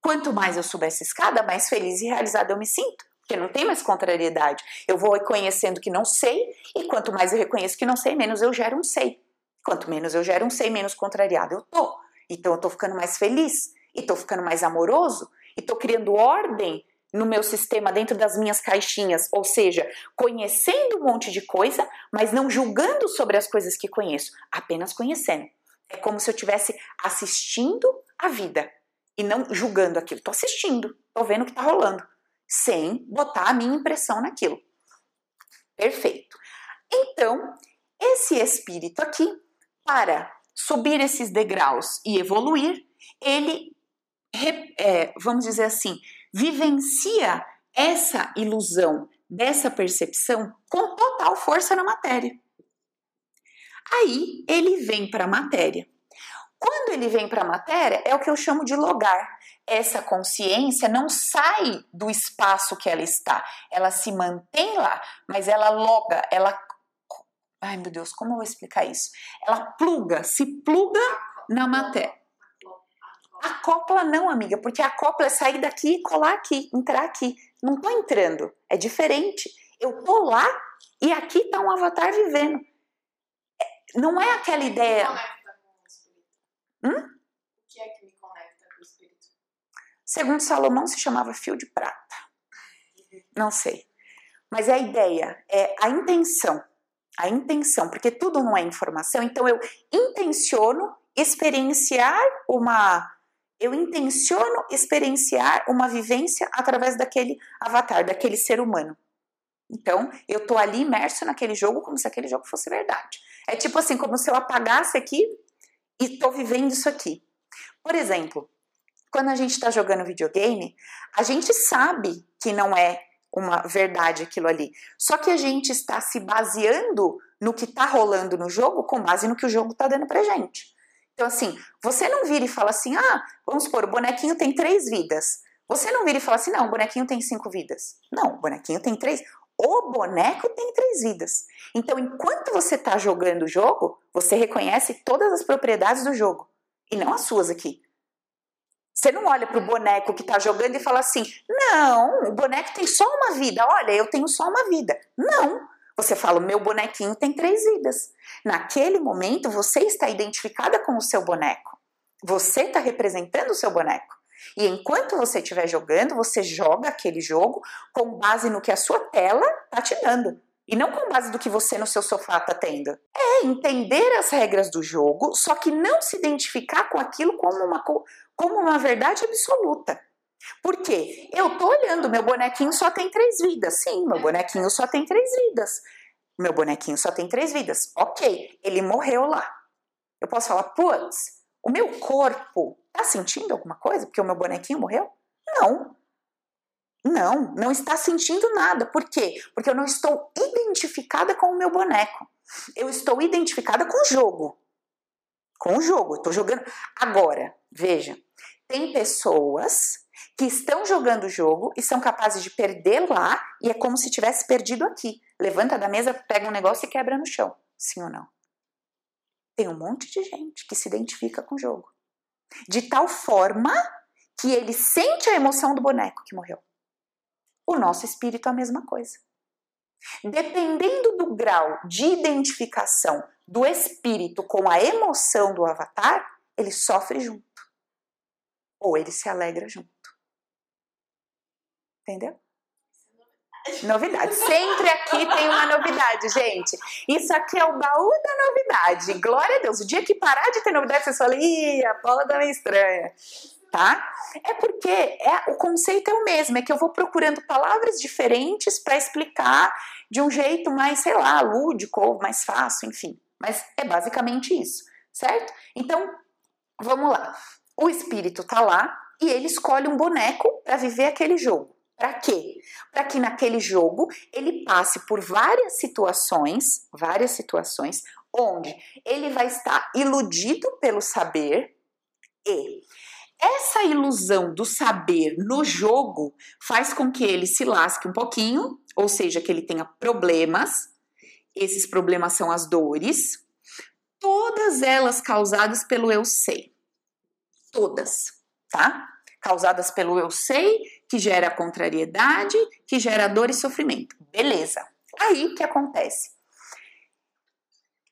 Speaker 1: Quanto mais eu subo essa escada, mais feliz e realizada eu me sinto, porque não tem mais contrariedade. Eu vou reconhecendo que não sei, e quanto mais eu reconheço que não sei, menos eu gero um sei. Quanto menos eu gero um sei, menos contrariado eu tô. Então eu tô ficando mais feliz, e tô ficando mais amoroso, e tô criando ordem no meu sistema, dentro das minhas caixinhas, ou seja, conhecendo um monte de coisa, mas não julgando sobre as coisas que conheço, apenas conhecendo. É como se eu estivesse assistindo a vida e não julgando aquilo. Estou assistindo, estou vendo o que está rolando, sem botar a minha impressão naquilo. Perfeito. Então, esse espírito aqui, para subir esses degraus e evoluir, ele, é, vamos dizer assim, vivencia essa ilusão dessa percepção com total força na matéria. Aí ele vem para a matéria. Quando ele vem para a matéria, é o que eu chamo de logar. Essa consciência não sai do espaço que ela está, ela se mantém lá, mas ela loga, ela. Ai meu Deus, como eu vou explicar isso? Ela pluga, se pluga na matéria. Acopla não, amiga, porque acopla é sair daqui e colar aqui, entrar aqui. Não tô entrando, é diferente. Eu tô lá e aqui tá um avatar vivendo. É, não é aquela ideia.
Speaker 2: Hum? O que é que me conecta com o espírito?
Speaker 1: Segundo Salomão, se chamava fio de prata. Não sei. Mas é a ideia, é a intenção. A intenção, porque tudo não é informação, então eu intenciono experienciar uma eu intenciono experienciar uma vivência através daquele avatar, daquele ser humano. Então, eu tô ali imerso naquele jogo como se aquele jogo fosse verdade. É tipo assim, como se eu apagasse aqui e tô vivendo isso aqui. Por exemplo, quando a gente está jogando videogame, a gente sabe que não é uma verdade aquilo ali. Só que a gente está se baseando no que está rolando no jogo com base no que o jogo está dando pra gente. Então, assim, você não vira e fala assim, ah, vamos supor, o bonequinho tem três vidas. Você não vira e fala assim, não, o bonequinho tem cinco vidas. Não, o bonequinho tem três. O boneco tem três vidas. Então, enquanto você está jogando o jogo, você reconhece todas as propriedades do jogo e não as suas aqui. Você não olha para o boneco que está jogando e fala assim: não, o boneco tem só uma vida. Olha, eu tenho só uma vida. Não. Você fala: meu bonequinho tem três vidas. Naquele momento, você está identificada com o seu boneco. Você está representando o seu boneco. E enquanto você estiver jogando, você joga aquele jogo com base no que a sua tela tá te dando. E não com base do que você no seu sofá tá tendo. É entender as regras do jogo, só que não se identificar com aquilo como uma, como uma verdade absoluta. Por quê? Eu tô olhando, meu bonequinho só tem três vidas. Sim, meu bonequinho só tem três vidas. Meu bonequinho só tem três vidas. Ok, ele morreu lá. Eu posso falar, putz, o meu corpo tá sentindo alguma coisa porque o meu bonequinho morreu? Não. Não, não está sentindo nada. Por quê? Porque eu não estou identificada com o meu boneco. Eu estou identificada com o jogo. Com o jogo, estou jogando. Agora, veja, tem pessoas que estão jogando o jogo e são capazes de perder lá e é como se tivesse perdido aqui. Levanta da mesa, pega um negócio e quebra no chão. Sim ou não? Tem um monte de gente que se identifica com o jogo. De tal forma que ele sente a emoção do boneco que morreu. O nosso espírito é a mesma coisa. Dependendo do grau de identificação do espírito com a emoção do avatar, ele sofre junto. Ou ele se alegra junto. Entendeu? Novidade. Sempre aqui tem uma novidade, gente. Isso aqui é o baú da novidade. Glória a Deus. O dia que parar de ter novidade, você fala, ih, a Paula tá meio estranha. Tá? É porque é, o conceito é o mesmo, é que eu vou procurando palavras diferentes para explicar de um jeito mais, sei lá, lúdico ou mais fácil, enfim. Mas é basicamente isso, certo? Então, vamos lá. O espírito tá lá e ele escolhe um boneco para viver aquele jogo. Para quê? Para que naquele jogo ele passe por várias situações, várias situações, onde ele vai estar iludido pelo saber e essa ilusão do saber no jogo faz com que ele se lasque um pouquinho, ou seja, que ele tenha problemas. Esses problemas são as dores, todas elas causadas pelo eu sei. Todas, tá? Causadas pelo eu sei, que gera contrariedade, que gera dor e sofrimento. Beleza. Aí que acontece?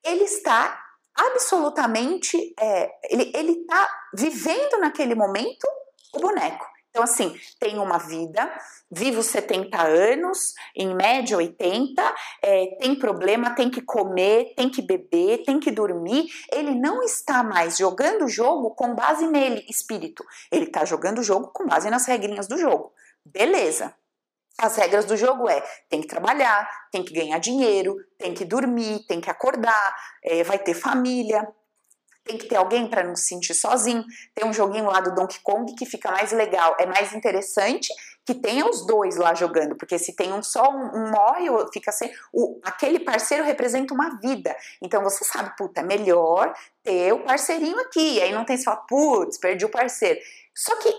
Speaker 1: Ele está absolutamente. É, ele, ele tá vivendo naquele momento o boneco. Então, assim, tem uma vida, vivo 70 anos, em média 80, é, tem problema, tem que comer, tem que beber, tem que dormir. Ele não está mais jogando o jogo com base nele, espírito. Ele está jogando o jogo com base nas regrinhas do jogo. Beleza. As regras do jogo é tem que trabalhar, tem que ganhar dinheiro, tem que dormir, tem que acordar, é, vai ter família, tem que ter alguém para não se sentir sozinho. Tem um joguinho lá do Donkey Kong que fica mais legal, é mais interessante que tenha os dois lá jogando, porque se tem um só, um, morre, fica sem. O, aquele parceiro representa uma vida. Então você sabe, puta, é melhor ter o parceirinho aqui. Aí não tem falar, putz, perdi o parceiro. Só que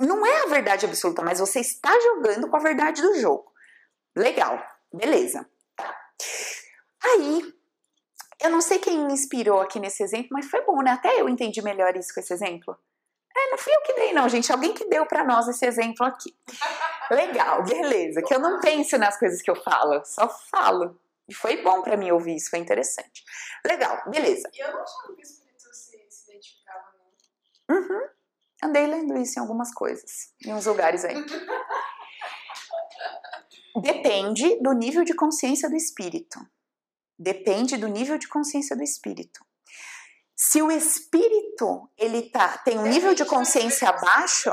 Speaker 1: não é a verdade absoluta, mas você está jogando com a verdade do jogo. Legal, beleza. Tá. Aí eu não sei quem me inspirou aqui nesse exemplo, mas foi bom, né? Até eu entendi melhor isso com esse exemplo. É, não fui eu que dei, não, gente. Alguém que deu para nós esse exemplo aqui. Legal, beleza. Que eu não penso nas coisas que eu falo, só falo. E foi bom para mim ouvir isso, foi interessante. Legal, beleza.
Speaker 2: E eu não achava que o espírito se, se identificava, não.
Speaker 1: Uhum. Andei lendo isso em algumas coisas, em uns lugares aí. Depende do nível de consciência do espírito. Depende do nível de consciência do espírito. Se o espírito ele tá, tem um nível de consciência baixo,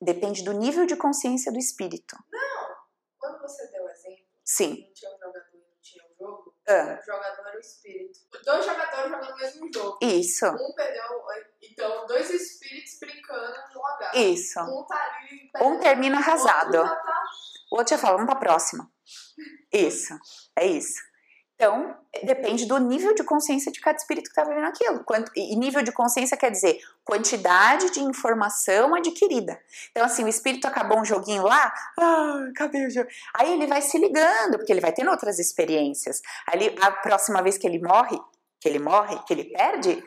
Speaker 1: depende do nível de consciência do espírito.
Speaker 2: Não, quando você deu o exemplo,
Speaker 1: Sim.
Speaker 2: não tinha um jogador e não tinha um jogo,
Speaker 1: Ah,
Speaker 2: o jogador era o espírito. Dois jogadores jogando o mesmo jogo.
Speaker 1: isso,
Speaker 2: Um perdeu, então dois espíritos brincando no lugar.
Speaker 1: isso.
Speaker 2: Um tá ali.
Speaker 1: Um termina arrasado.
Speaker 2: Outro já tá
Speaker 1: O outro já fala, vamos pra próxima. Isso, é isso. Então, depende do nível de consciência de cada espírito que está vivendo aquilo. Quanto, e nível de consciência quer dizer quantidade de informação adquirida. Então, assim, o espírito acabou um joguinho lá, ah, o jogo? Aí ele vai se ligando, porque ele vai tendo outras experiências. Ali, a próxima vez que ele morre, que ele morre, que ele perde,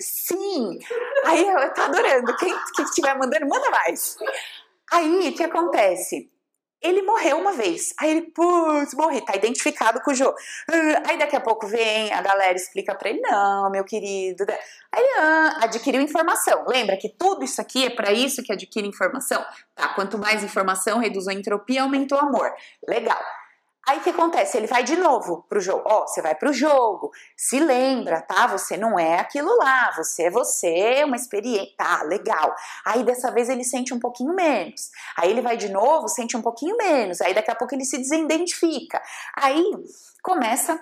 Speaker 1: sim. Aí eu tô adorando. Quem que estiver mandando, manda mais. Aí, o que acontece? Ele morreu uma vez. Aí ele, putz, morri, tá identificado com o Jô. Aí daqui a pouco vem, a galera explica pra ele, não, meu querido. Aí ele ah, adquiriu informação. Lembra que tudo isso aqui é para isso que adquire informação? Tá, quanto mais informação, reduz a entropia, aumenta o amor. Legal. Aí o que acontece? Ele vai de novo pro jogo. Ó, oh, você vai pro jogo. Se lembra, tá? Você não é aquilo lá. Você é você, é uma experiência. Tá, legal. Aí dessa vez ele sente um pouquinho menos. Aí ele vai de novo, sente um pouquinho menos. Aí daqui a pouco ele se desidentifica. Aí começa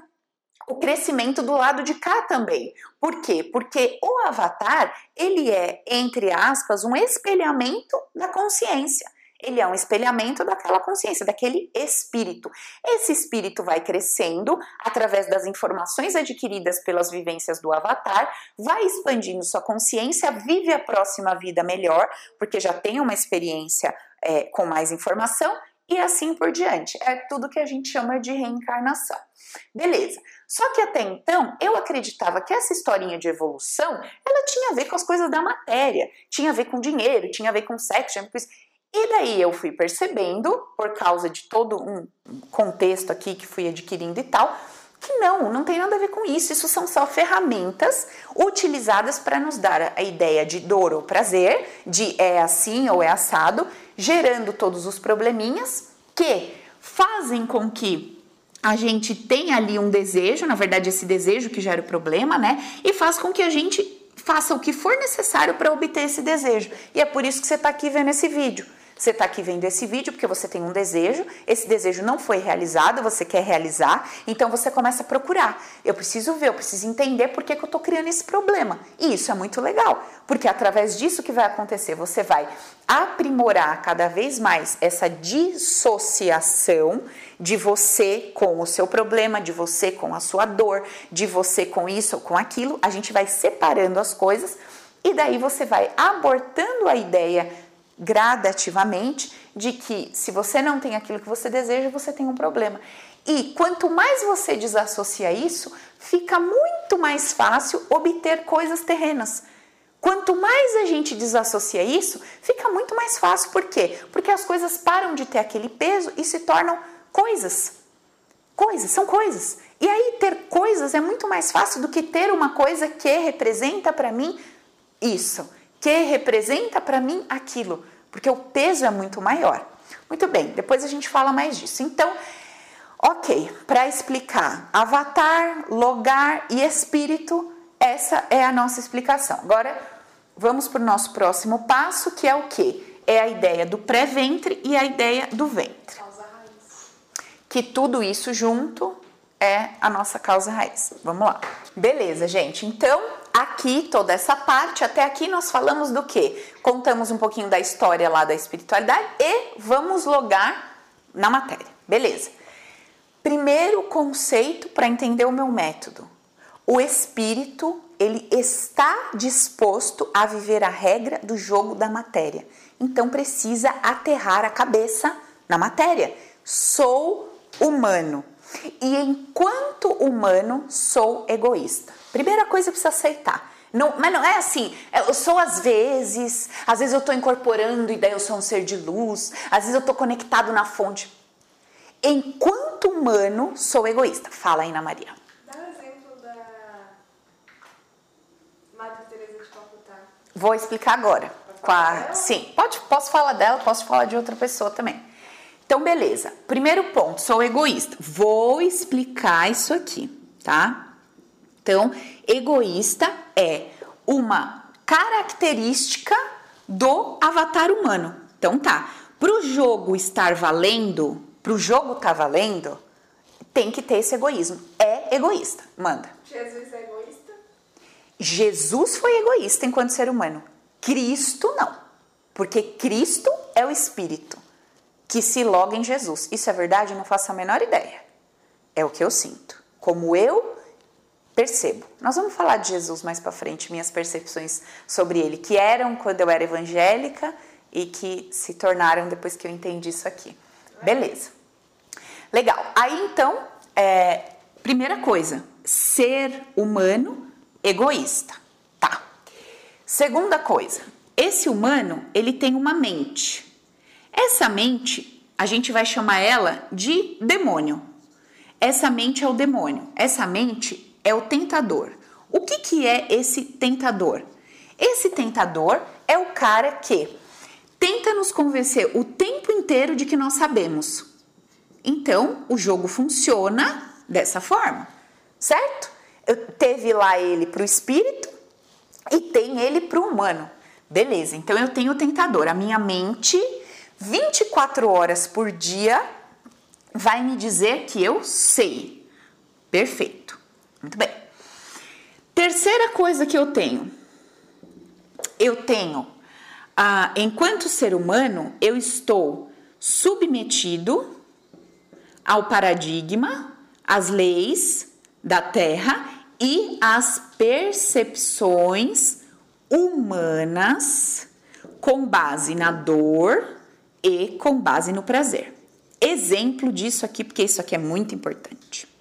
Speaker 1: o crescimento do lado de cá também. Por quê? Porque o avatar, ele é, entre aspas, um espelhamento da consciência ele é um espelhamento daquela consciência, daquele espírito. Esse espírito vai crescendo através das informações adquiridas pelas vivências do avatar, vai expandindo sua consciência, vive a próxima vida melhor, porque já tem uma experiência é, com mais informação e assim por diante. É tudo que a gente chama de reencarnação. Beleza. Só que até então eu acreditava que essa historinha de evolução ela tinha a ver com as coisas da matéria, tinha a ver com dinheiro, tinha a ver com sexo, tinha a ver com isso. E daí eu fui percebendo, por causa de todo um contexto aqui que fui adquirindo e tal, que não, não tem nada a ver com isso. Isso são só ferramentas utilizadas para nos dar a ideia de dor ou prazer, de é assim ou é assado, gerando todos os probleminhas que fazem com que a gente tenha ali um desejo, na verdade, esse desejo que gera o problema, né? E faz com que a gente faça o que for necessário para obter esse desejo. E é por isso que você está aqui vendo esse vídeo. Você está aqui vendo esse vídeo porque você tem um desejo, esse desejo não foi realizado, você quer realizar, então você começa a procurar. Eu preciso ver, eu preciso entender por que, que eu estou criando esse problema. E isso é muito legal, porque através disso que vai acontecer, você vai aprimorar cada vez mais essa dissociação de você com o seu problema, de você com a sua dor, de você com isso ou com aquilo. A gente vai separando as coisas e daí você vai abortando a ideia gradativamente de que se você não tem aquilo que você deseja, você tem um problema. E quanto mais você desassocia isso, fica muito mais fácil obter coisas terrenas. Quanto mais a gente desassocia isso, fica muito mais fácil. Por quê? Porque as coisas param de ter aquele peso e se tornam coisas. Coisas, são coisas. E aí ter coisas é muito mais fácil do que ter uma coisa que representa para mim isso que representa para mim aquilo, porque o peso é muito maior. Muito bem, depois a gente fala mais disso. Então, ok, para explicar avatar, logar e espírito, essa é a nossa explicação. Agora, vamos para o nosso próximo passo, que é o que? É a ideia do pré-ventre e a ideia do ventre. Que tudo isso junto é a nossa causa raiz. Vamos lá. Beleza, gente. Então, aqui, toda essa parte, até aqui nós falamos do que? Contamos um pouquinho da história lá da espiritualidade e vamos logar na matéria. Beleza. Primeiro conceito para entender o meu método. O espírito, ele está disposto a viver a regra do jogo da matéria. Então precisa aterrar a cabeça na matéria. Sou humano. E enquanto humano, sou egoísta. Primeira coisa precisa aceitar. Não, mas não é assim, é, eu sou às vezes, às vezes eu estou incorporando e daí eu sou um ser de luz, às vezes eu estou conectado na fonte. Enquanto humano, sou egoísta. Fala aí, Ana Maria.
Speaker 2: Dá um exemplo da Madre Teresa de Calcutá.
Speaker 1: Vou explicar agora. A... Sim, pode, posso falar dela, posso falar de outra pessoa também. Então, beleza. Primeiro ponto, sou egoísta. Vou explicar isso aqui, tá? Então, egoísta é uma característica do avatar humano. Então tá, para o jogo estar valendo, para o jogo estar tá valendo, tem que ter esse egoísmo. É egoísta, manda.
Speaker 2: Jesus é egoísta?
Speaker 1: Jesus foi egoísta enquanto ser humano. Cristo não, porque Cristo é o Espírito que se loga em Jesus. Isso é verdade? Eu não faço a menor ideia. É o que eu sinto. Como eu percebo. Nós vamos falar de Jesus mais para frente, minhas percepções sobre ele, que eram quando eu era evangélica e que se tornaram depois que eu entendi isso aqui. Beleza. Legal. Aí então, é, primeira coisa, ser humano egoísta. Tá. Segunda coisa, esse humano, ele tem uma mente. Essa mente a gente vai chamar ela de demônio. Essa mente é o demônio. Essa mente é o tentador. O que, que é esse tentador? Esse tentador é o cara que tenta nos convencer o tempo inteiro de que nós sabemos. Então, o jogo funciona dessa forma, certo? Eu teve lá ele para o espírito e tem ele para o humano. Beleza, então eu tenho o tentador. A minha mente, 24 horas por dia, vai me dizer que eu sei. Perfeito. Muito bem. Terceira coisa que eu tenho. Eu tenho, ah, enquanto ser humano, eu estou submetido ao paradigma, às leis da Terra e às percepções humanas com base na dor e com base no prazer. Exemplo disso aqui, porque isso aqui é muito importante.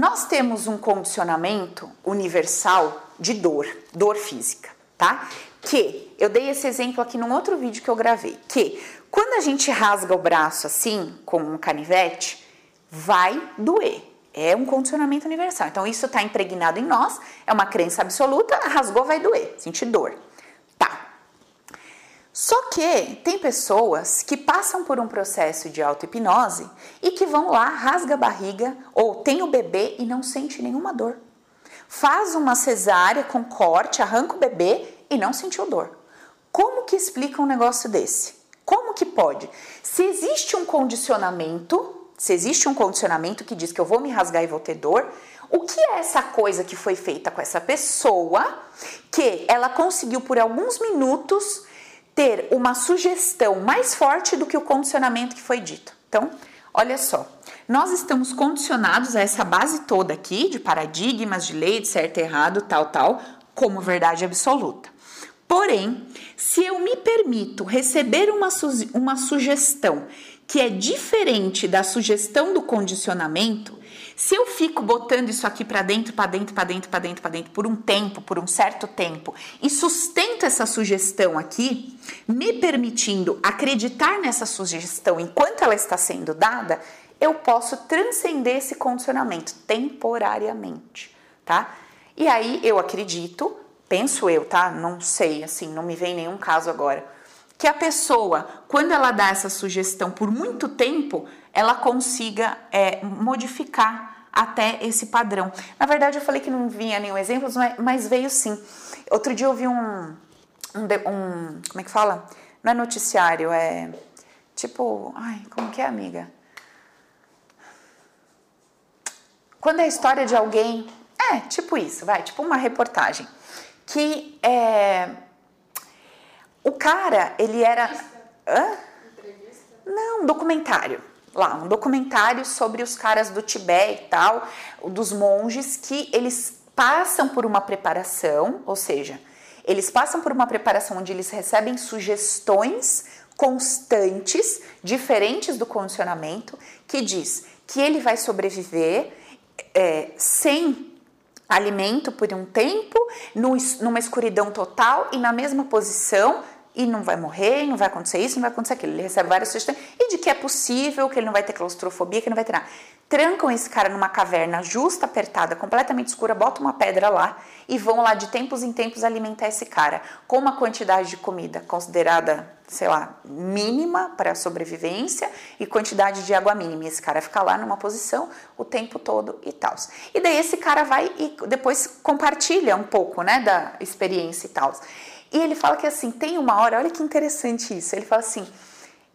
Speaker 1: Nós temos um condicionamento universal de dor, dor física, tá? Que eu dei esse exemplo aqui num outro vídeo que eu gravei, que quando a gente rasga o braço assim, com um canivete, vai doer. É um condicionamento universal. Então, isso está impregnado em nós, é uma crença absoluta, rasgou, vai doer, sentir dor. Só que tem pessoas que passam por um processo de auto-hipnose e que vão lá, rasga a barriga ou tem o bebê e não sente nenhuma dor. Faz uma cesárea com corte, arranca o bebê e não sentiu dor. Como que explica um negócio desse? Como que pode? Se existe um condicionamento se existe um condicionamento que diz que eu vou me rasgar e vou ter dor, o que é essa coisa que foi feita com essa pessoa que ela conseguiu por alguns minutos ter uma sugestão mais forte do que o condicionamento que foi dito? Então, olha só, nós estamos condicionados a essa base toda aqui de paradigmas, de lei, de certo e errado, tal, tal, como verdade absoluta. Porém, se eu me permito receber uma, su uma sugestão que é diferente da sugestão do condicionamento, se eu fico botando isso aqui para dentro, para dentro, para dentro, para dentro, para dentro por um tempo, por um certo tempo, e sustento essa sugestão aqui, me permitindo acreditar nessa sugestão enquanto ela está sendo dada, eu posso transcender esse condicionamento temporariamente, tá? E aí eu acredito, penso eu, tá? Não sei, assim, não me vem nenhum caso agora que a pessoa, quando ela dá essa sugestão por muito tempo, ela consiga é, modificar até esse padrão. Na verdade, eu falei que não vinha nenhum exemplo, mas veio sim. Outro dia eu vi um, um, um como é que fala? Não é noticiário, é tipo, ai, como que é, amiga? Quando é a história de alguém, é tipo isso, vai, tipo uma reportagem que é o cara, ele era. Hã? Não, um documentário. Lá, um documentário sobre os caras do Tibete e tal, dos monges, que eles passam por uma preparação, ou seja, eles passam por uma preparação onde eles recebem sugestões constantes, diferentes do condicionamento, que diz que ele vai sobreviver é, sem alimento por um tempo, no, numa escuridão total e na mesma posição, e não vai morrer, não vai acontecer isso, não vai acontecer aquilo. Ele recebe várias sugestões e de que é possível, que ele não vai ter claustrofobia, que não vai ter nada. Trancam esse cara numa caverna justa, apertada, completamente escura, botam uma pedra lá e vão lá de tempos em tempos alimentar esse cara com uma quantidade de comida considerada, sei lá, mínima para a sobrevivência e quantidade de água mínima. E esse cara fica lá numa posição o tempo todo e tal. E daí esse cara vai e depois compartilha um pouco, né, da experiência e tal. E ele fala que assim, tem uma hora, olha que interessante isso. Ele fala assim: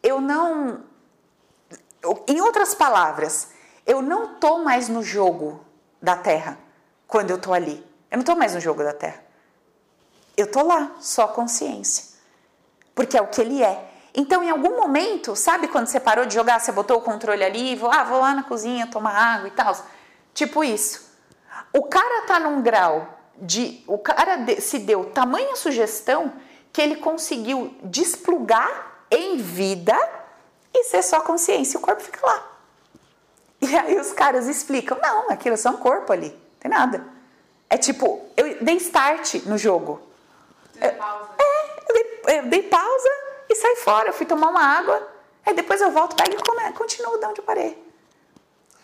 Speaker 1: eu não. Em outras palavras, eu não tô mais no jogo da terra quando eu tô ali. Eu não tô mais no jogo da terra. Eu tô lá, só consciência. Porque é o que ele é. Então, em algum momento, sabe quando você parou de jogar, você botou o controle ali, e vou, ah, vou lá na cozinha tomar água e tal? Tipo isso. O cara tá num grau de o cara de, se deu tamanha sugestão que ele conseguiu desplugar em vida e ser só consciência, o corpo fica lá. E aí os caras explicam: não, aquilo é só um corpo ali, não tem nada. É tipo, eu dei start no jogo.
Speaker 2: Dei pausa.
Speaker 1: É, eu dei, eu dei pausa e saí fora. Eu fui tomar uma água. Aí depois eu volto, pego e continuo de onde eu parei.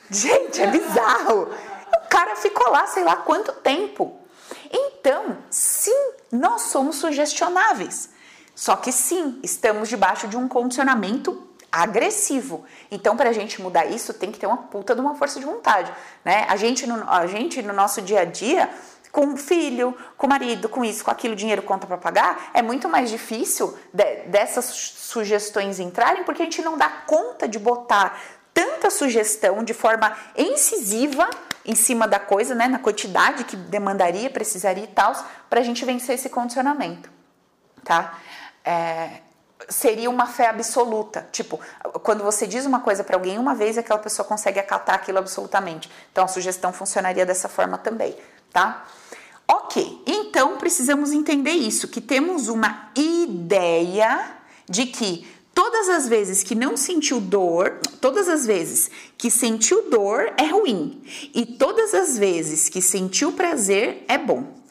Speaker 1: Gente, é bizarro. O cara ficou lá, sei lá quanto tempo. Então, sim, nós somos sugestionáveis. Só que sim, estamos debaixo de um condicionamento agressivo. Então, para a gente mudar isso, tem que ter uma puta de uma força de vontade, né? A gente no, a gente, no nosso dia a dia, com filho, com marido, com isso, com aquilo, dinheiro, conta para pagar, é muito mais difícil de, dessas sugestões entrarem, porque a gente não dá conta de botar tanta sugestão de forma incisiva em cima da coisa, né, na quantidade que demandaria, precisaria e tal, para a gente vencer esse condicionamento, tá? É, seria uma fé absoluta. Tipo, quando você diz uma coisa para alguém uma vez, aquela pessoa consegue acatar aquilo absolutamente. Então a sugestão funcionaria dessa forma também, tá? Ok, então precisamos entender isso, que temos uma ideia de que todas as vezes que não sentiu dor, todas as vezes que sentiu dor é ruim, e todas as vezes que sentiu prazer é bom.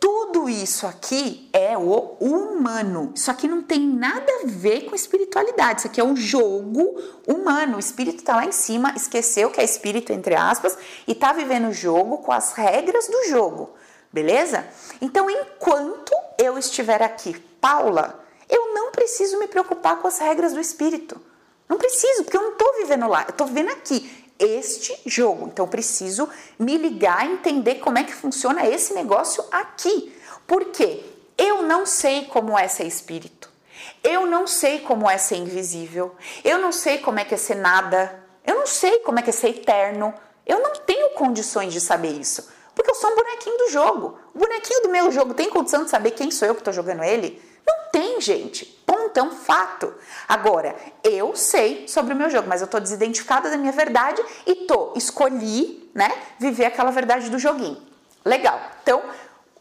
Speaker 1: Tudo isso aqui é o humano. Isso aqui não tem nada a ver com espiritualidade. Isso aqui é um jogo humano. O espírito está lá em cima, esqueceu que é espírito, entre aspas, e está vivendo o jogo com as regras do jogo. Beleza? Então, enquanto eu estiver aqui, Paula, eu não preciso me preocupar com as regras do espírito. Não preciso, porque eu não estou vivendo lá, eu estou vivendo aqui este jogo. Então, preciso me ligar, entender como é que funciona esse negócio aqui. Porque eu não sei como é ser espírito. Eu não sei como é ser invisível. Eu não sei como é que é ser nada. Eu não sei como é que é ser eterno. Eu não tenho condições de saber isso. Porque eu sou um bonequinho do jogo. O bonequinho do meu jogo tem condição de saber quem sou eu que estou jogando ele? Não tem, gente. Ponto, é um fato. Agora, eu sei sobre o meu jogo, mas eu tô desidentificada da minha verdade e tô, escolhi, né, viver aquela verdade do joguinho. Legal. Então,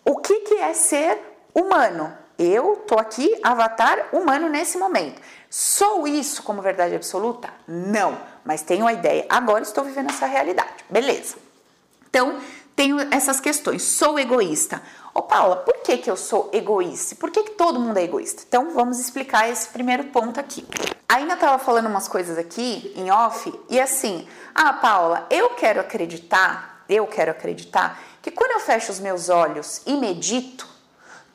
Speaker 1: o que, que é ser humano? Eu tô aqui, avatar humano nesse momento. Sou isso como verdade absoluta? Não, mas tenho a ideia. Agora estou vivendo essa realidade. Beleza. Então, tenho essas questões. Sou egoísta. Ô Paula, por que, que eu sou egoísta? Por que, que todo mundo é egoísta? Então vamos explicar esse primeiro ponto aqui. Ainda estava falando umas coisas aqui em off e assim, ah Paula, eu quero acreditar, eu quero acreditar que quando eu fecho os meus olhos e medito,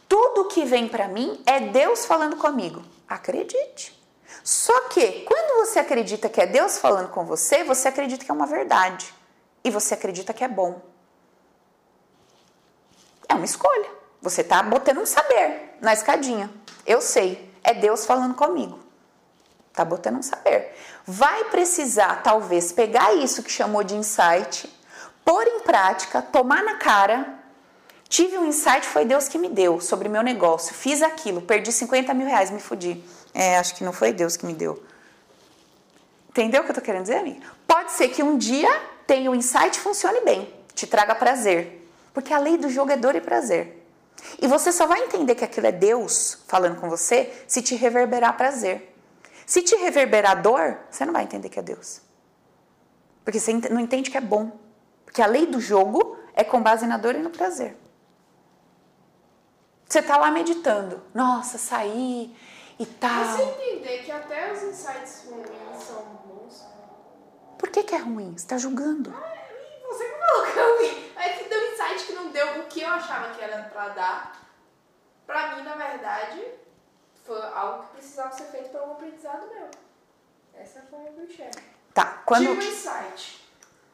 Speaker 1: tudo que vem para mim é Deus falando comigo. Acredite. Só que quando você acredita que é Deus falando com você, você acredita que é uma verdade e você acredita que é bom. É uma escolha. Você está botando um saber na escadinha. Eu sei, é Deus falando comigo. Está botando um saber. Vai precisar, talvez, pegar isso que chamou de insight, pôr em prática, tomar na cara. Tive um insight, foi Deus que me deu sobre meu negócio. Fiz aquilo, perdi 50 mil reais, me fudi. É, acho que não foi Deus que me deu. Entendeu o que eu tô querendo dizer, amiga? Pode ser que um dia tenha um insight funcione bem, te traga prazer. Porque a lei do jogo é dor e prazer. E você só vai entender que aquilo é Deus falando com você se te reverberar prazer. Se te reverberar dor, você não vai entender que é Deus. Porque você não entende que é bom. Porque a lei do jogo é com base na dor e no prazer. Você está lá meditando. Nossa, saí e tal.
Speaker 2: Você entender que até os insights ruins são bons.
Speaker 1: Por que, que é ruim? Você está julgando.
Speaker 2: Ah, você que falou que é ruim. É que deu insight que não deu o que eu achava que era pra dar. Pra mim, na verdade, foi algo que precisava ser feito para um aprendizado meu. Essa foi a minha enxergo.
Speaker 1: Tá, quando...
Speaker 2: Tive um insight.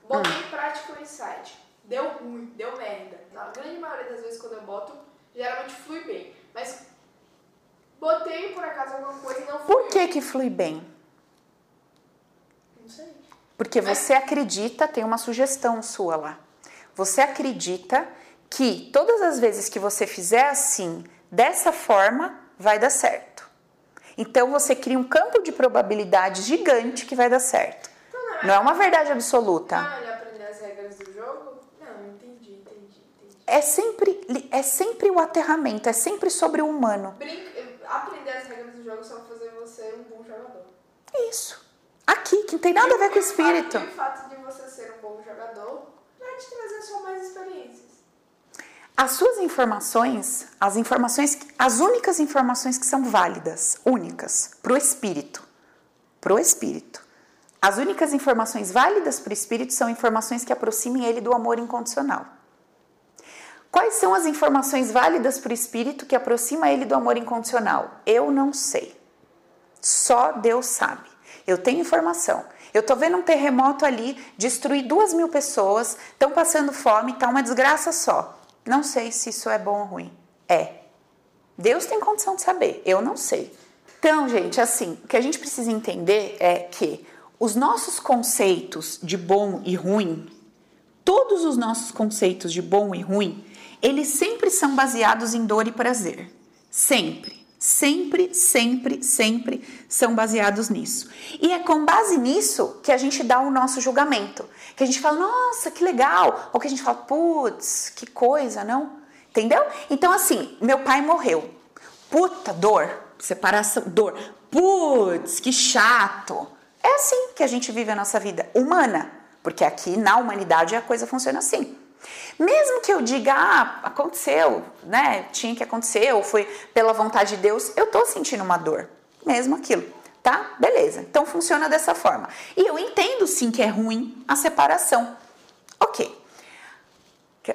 Speaker 2: Botei hum. em prática o insight. Deu ruim, deu merda. Na grande maioria das vezes quando eu boto, geralmente flui bem. Mas botei por acaso alguma coisa e não
Speaker 1: flui. Por que que flui bem?
Speaker 2: Não sei.
Speaker 1: Porque você acredita, tem uma sugestão sua lá. Você acredita que todas as vezes que você fizer assim, dessa forma, vai dar certo. Então você cria um campo de probabilidade gigante que vai dar certo. Então, não, é, não é uma verdade absoluta.
Speaker 2: Ah, ele aprender as regras do jogo? Não, entendi, entendi, entendi.
Speaker 1: É sempre, é sempre o aterramento, é sempre sobre o humano.
Speaker 2: Brinca, aprender as regras do jogo só vai fazer você um bom jogador.
Speaker 1: Isso. Aqui, que não tem nada a ver com o espírito.
Speaker 2: E o fato de você ser um bom jogador te trazer só mais experiências.
Speaker 1: As suas informações, as informações, as únicas informações que são válidas, únicas, para o espírito, pro espírito. As únicas informações válidas para o espírito são informações que aproximem ele do amor incondicional. Quais são as informações válidas para o espírito que aproxima ele do amor incondicional? Eu não sei. Só Deus sabe. Eu tenho informação. Eu tô vendo um terremoto ali destruir duas mil pessoas, estão passando fome, tá uma desgraça só. Não sei se isso é bom ou ruim. É. Deus tem condição de saber, eu não sei. Então, gente, assim, o que a gente precisa entender é que os nossos conceitos de bom e ruim, todos os nossos conceitos de bom e ruim, eles sempre são baseados em dor e prazer. Sempre. Sempre, sempre, sempre são baseados nisso. E é com base nisso que a gente dá o nosso julgamento. Que a gente fala, nossa, que legal. Ou que a gente fala, putz, que coisa, não? Entendeu? Então, assim, meu pai morreu. Puta, dor. Separação, dor. Putz, que chato. É assim que a gente vive a nossa vida humana, porque aqui na humanidade a coisa funciona assim. Mesmo que eu diga, ah, aconteceu, né? Tinha que acontecer, ou foi pela vontade de Deus, eu tô sentindo uma dor. Mesmo aquilo, tá? Beleza. Então funciona dessa forma. E eu entendo sim que é ruim a separação. Ok.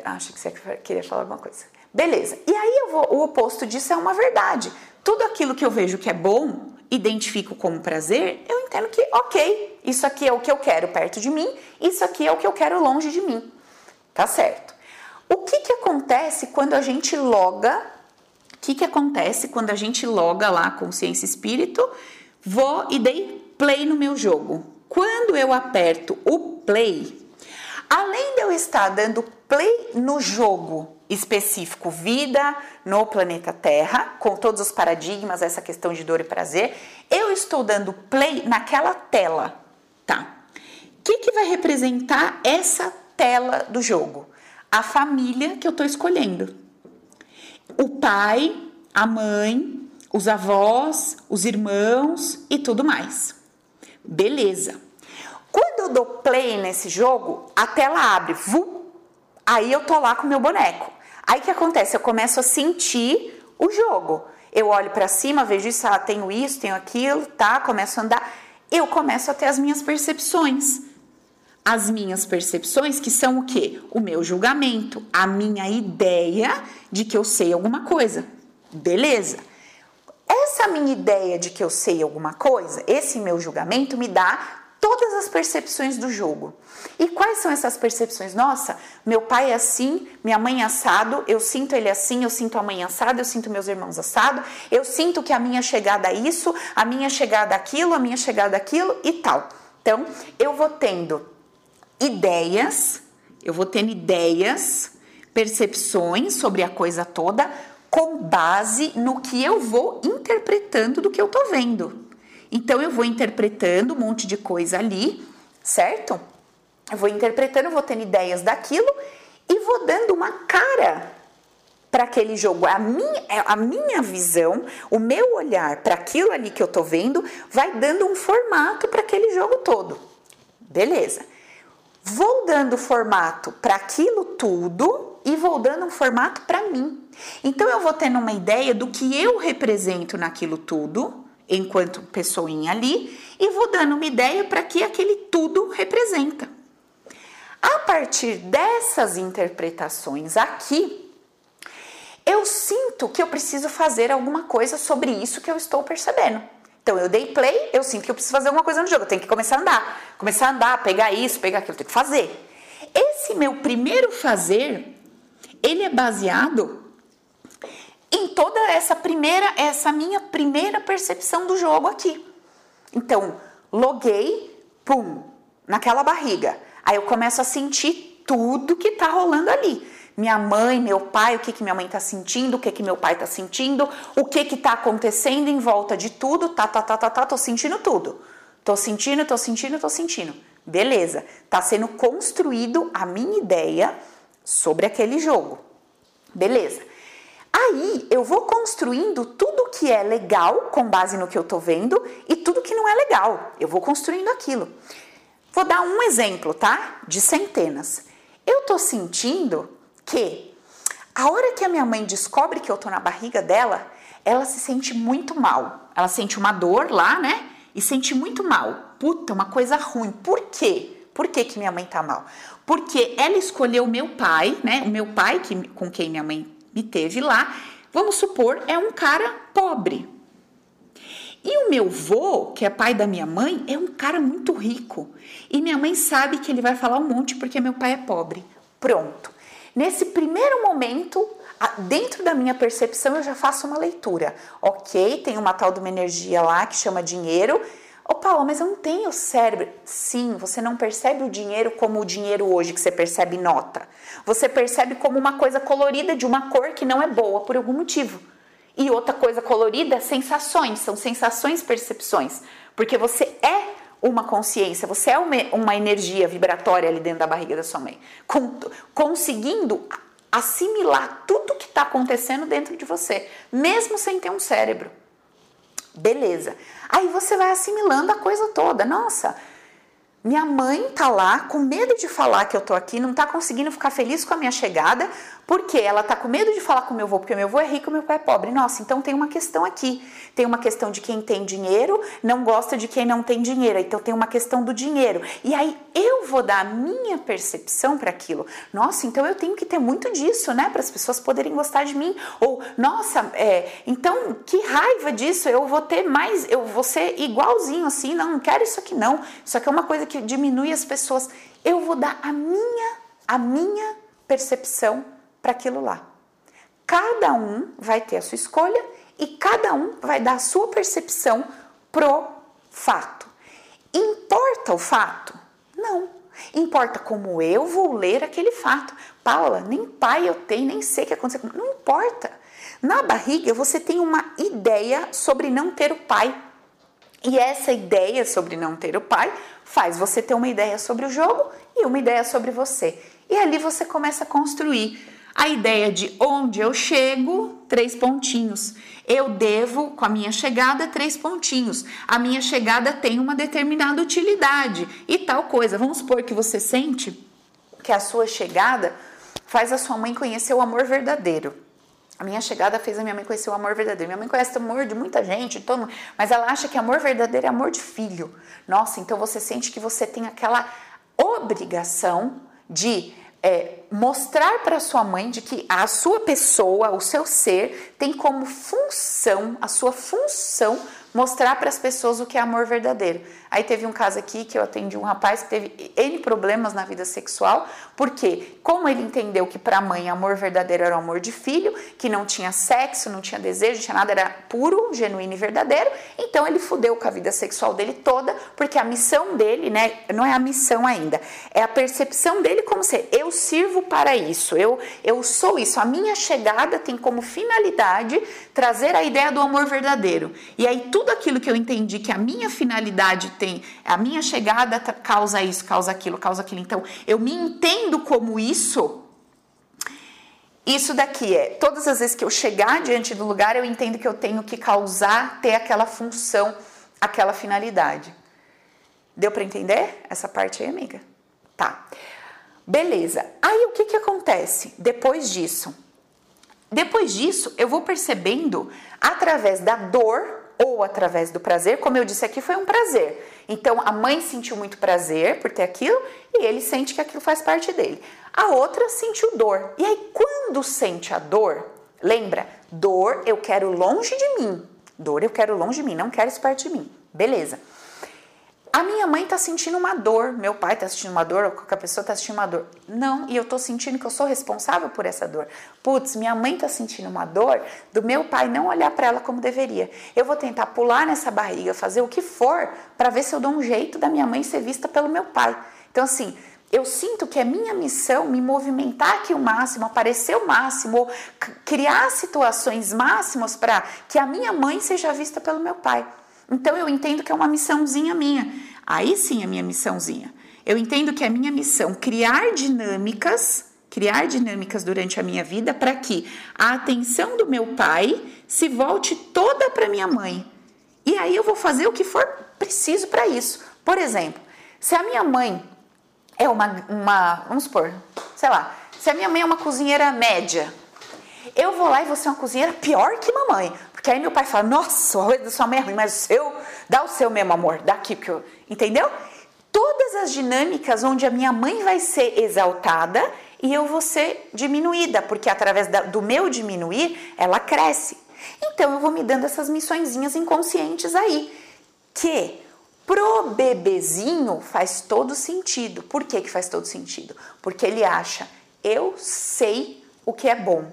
Speaker 1: Acho que você queria falar alguma coisa. Beleza. E aí vou, o oposto disso é uma verdade. Tudo aquilo que eu vejo que é bom, identifico como prazer, eu entendo que, ok, isso aqui é o que eu quero perto de mim, isso aqui é o que eu quero longe de mim. Tá certo. O que, que acontece quando a gente loga? O que, que acontece quando a gente loga lá consciência espírito? Vou e dei play no meu jogo. Quando eu aperto o play, além de eu estar dando play no jogo específico vida no planeta Terra, com todos os paradigmas, essa questão de dor e prazer, eu estou dando play naquela tela, tá? O que, que vai representar essa tela do jogo? A família que eu estou escolhendo. O pai, a mãe, os avós, os irmãos e tudo mais. Beleza. Quando eu dou play nesse jogo, a tela abre, vu, aí eu tô lá com meu boneco. Aí que acontece? Eu começo a sentir o jogo. Eu olho para cima, vejo isso, ah, tenho isso, tenho aquilo, tá? Começo a andar. Eu começo a ter as minhas percepções. As minhas percepções, que são o quê? O meu julgamento, a minha ideia de que eu sei alguma coisa. Beleza. Essa minha ideia de que eu sei alguma coisa, esse meu julgamento me dá todas as percepções do jogo. E quais são essas percepções? Nossa, meu pai é assim, minha mãe é assado, eu sinto ele assim, eu sinto a mãe assado, eu sinto meus irmãos assado, eu sinto que a minha chegada é isso, a minha chegada é aquilo, a minha chegada é aquilo e tal. Então, eu vou tendo ideias, eu vou tendo ideias, percepções sobre a coisa toda com base no que eu vou interpretando do que eu tô vendo. Então eu vou interpretando um monte de coisa ali, certo? Eu vou interpretando, vou tendo ideias daquilo e vou dando uma cara para aquele jogo. A minha, é, a minha visão, o meu olhar para aquilo ali que eu tô vendo, vai dando um formato para aquele jogo todo. Beleza. Vou dando formato para aquilo tudo e vou dando um formato para mim. Então eu vou tendo uma ideia do que eu represento naquilo tudo enquanto pessoinha ali e vou dando uma ideia para que aquele tudo representa. A partir dessas interpretações aqui, eu sinto que eu preciso fazer alguma coisa sobre isso que eu estou percebendo. Então eu dei play, eu sinto que eu preciso fazer alguma coisa no jogo, eu tenho que começar a andar, começar a andar, pegar isso, pegar aquilo, eu tenho que fazer. Esse meu primeiro fazer, ele é baseado em toda essa primeira, essa minha primeira percepção do jogo aqui. Então, loguei, pum, naquela barriga. Aí eu começo a sentir tudo que tá rolando ali. Minha mãe, meu pai, o que que minha mãe tá sentindo, o que que meu pai tá sentindo, o que que tá acontecendo em volta de tudo, tá, tá, tá, tá, tá, tô sentindo tudo. Tô sentindo, tô sentindo, tô sentindo. Beleza, tá sendo construído a minha ideia sobre aquele jogo. Beleza. Aí eu vou construindo tudo que é legal com base no que eu tô vendo e tudo que não é legal. Eu vou construindo aquilo. Vou dar um exemplo, tá? De centenas. Eu tô sentindo que a hora que a minha mãe descobre que eu tô na barriga dela, ela se sente muito mal. Ela sente uma dor lá, né? e sente muito mal. Puta, uma coisa ruim. Por quê? Por que, que minha mãe tá mal? Porque ela escolheu meu pai, né? O meu pai, que, com quem minha mãe me teve lá, vamos supor, é um cara pobre. E o meu vô, que é pai da minha mãe, é um cara muito rico. E minha mãe sabe que ele vai falar um monte porque meu pai é pobre. Pronto. Nesse primeiro momento, dentro da minha percepção, eu já faço uma leitura. Ok, tem uma tal de uma energia lá que chama dinheiro. Ô mas eu não tenho cérebro. Sim, você não percebe o dinheiro como o dinheiro hoje que você percebe nota. Você percebe como uma coisa colorida de uma cor que não é boa por algum motivo. E outra coisa colorida, sensações, são sensações, percepções. Porque você é uma consciência, você é uma, uma energia vibratória ali dentro da barriga da sua mãe, com, conseguindo assimilar tudo que está acontecendo dentro de você, mesmo sem ter um cérebro. Beleza. Aí você vai assimilando a coisa toda. Nossa, minha mãe tá lá com medo de falar que eu tô aqui, não tá conseguindo ficar feliz com a minha chegada, porque ela tá com medo de falar com meu avô, porque meu avô é rico e meu pai é pobre. Nossa, então tem uma questão aqui. Tem uma questão de quem tem dinheiro não gosta de quem não tem dinheiro. Então tem uma questão do dinheiro. E aí eu vou dar a minha percepção para aquilo. Nossa, então eu tenho que ter muito disso, né, para as pessoas poderem gostar de mim. Ou nossa, é, então que raiva disso. Eu vou ter mais, eu vou ser igualzinho assim. Não, não quero isso aqui não. Isso aqui é uma coisa que diminui as pessoas. Eu vou dar a minha, a minha percepção para aquilo lá. Cada um vai ter a sua escolha e cada um vai dar a sua percepção pro fato. Importa o fato? Não. Importa como eu vou ler aquele fato. Paula, nem pai eu tenho, nem sei o que aconteceu. Não importa. Na barriga você tem uma ideia sobre não ter o pai. E essa ideia sobre não ter o pai faz você ter uma ideia sobre o jogo e uma ideia sobre você. E ali você começa a construir a ideia de onde eu chego, três pontinhos. Eu devo, com a minha chegada, três pontinhos. A minha chegada tem uma determinada utilidade e tal coisa. Vamos supor que você sente que a sua chegada faz a sua mãe conhecer o amor verdadeiro. A minha chegada fez a minha mãe conhecer o amor verdadeiro. Minha mãe conhece o amor de muita gente, todo mas ela acha que amor verdadeiro é amor de filho. Nossa, então você sente que você tem aquela obrigação de é, mostrar para sua mãe de que a sua pessoa, o seu ser, tem como função, a sua função, mostrar para as pessoas o que é amor verdadeiro. Aí teve um caso aqui que eu atendi um rapaz que teve N problemas na vida sexual, porque como ele entendeu que para a mãe amor verdadeiro era o amor de filho, que não tinha sexo, não tinha desejo, não tinha nada, era puro, genuíno e verdadeiro, então ele fudeu com a vida sexual dele toda, porque a missão dele, né, não é a missão ainda, é a percepção dele como ser, eu sirvo para isso, eu, eu sou isso, a minha chegada tem como finalidade trazer a ideia do amor verdadeiro. E aí tudo aquilo que eu entendi que a minha finalidade tem tem a minha chegada causa isso, causa aquilo, causa aquilo. Então, eu me entendo como isso. Isso daqui é, todas as vezes que eu chegar diante do lugar, eu entendo que eu tenho que causar, ter aquela função, aquela finalidade. Deu para entender essa parte aí, amiga? Tá. Beleza. Aí o que que acontece depois disso? Depois disso, eu vou percebendo através da dor ou através do prazer, como eu disse aqui, foi um prazer. Então a mãe sentiu muito prazer por ter aquilo e ele sente que aquilo faz parte dele. A outra sentiu dor. E aí, quando sente a dor, lembra, dor eu quero longe de mim. Dor eu quero longe de mim, não quero isso perto de mim. Beleza. A minha mãe tá sentindo uma dor, meu pai tá sentindo uma dor, ou qualquer pessoa tá sentindo uma dor. Não, e eu tô sentindo que eu sou responsável por essa dor. Putz, minha mãe tá sentindo uma dor do meu pai não olhar para ela como deveria. Eu vou tentar pular nessa barriga, fazer o que for para ver se eu dou um jeito da minha mãe ser vista pelo meu pai. Então assim, eu sinto que é minha missão me movimentar aqui o máximo, aparecer o máximo, criar situações máximas para que a minha mãe seja vista pelo meu pai. Então eu entendo que é uma missãozinha minha. Aí sim é minha missãozinha. Eu entendo que é minha missão criar dinâmicas, criar dinâmicas durante a minha vida para que a atenção do meu pai se volte toda para minha mãe. E aí eu vou fazer o que for preciso para isso. Por exemplo, se a minha mãe é uma, uma, vamos supor, sei lá, se a minha mãe é uma cozinheira média, eu vou lá e vou ser uma cozinheira pior que mamãe. Porque aí meu pai fala, nossa, o arroz da sua mãe é ruim, mas o seu, dá o seu mesmo amor, daqui, porque eu... Entendeu? Todas as dinâmicas onde a minha mãe vai ser exaltada e eu vou ser diminuída, porque através da, do meu diminuir, ela cresce. Então eu vou me dando essas missõezinhas inconscientes aí, que pro bebezinho faz todo sentido. Por que, que faz todo sentido? Porque ele acha, eu sei o que é bom,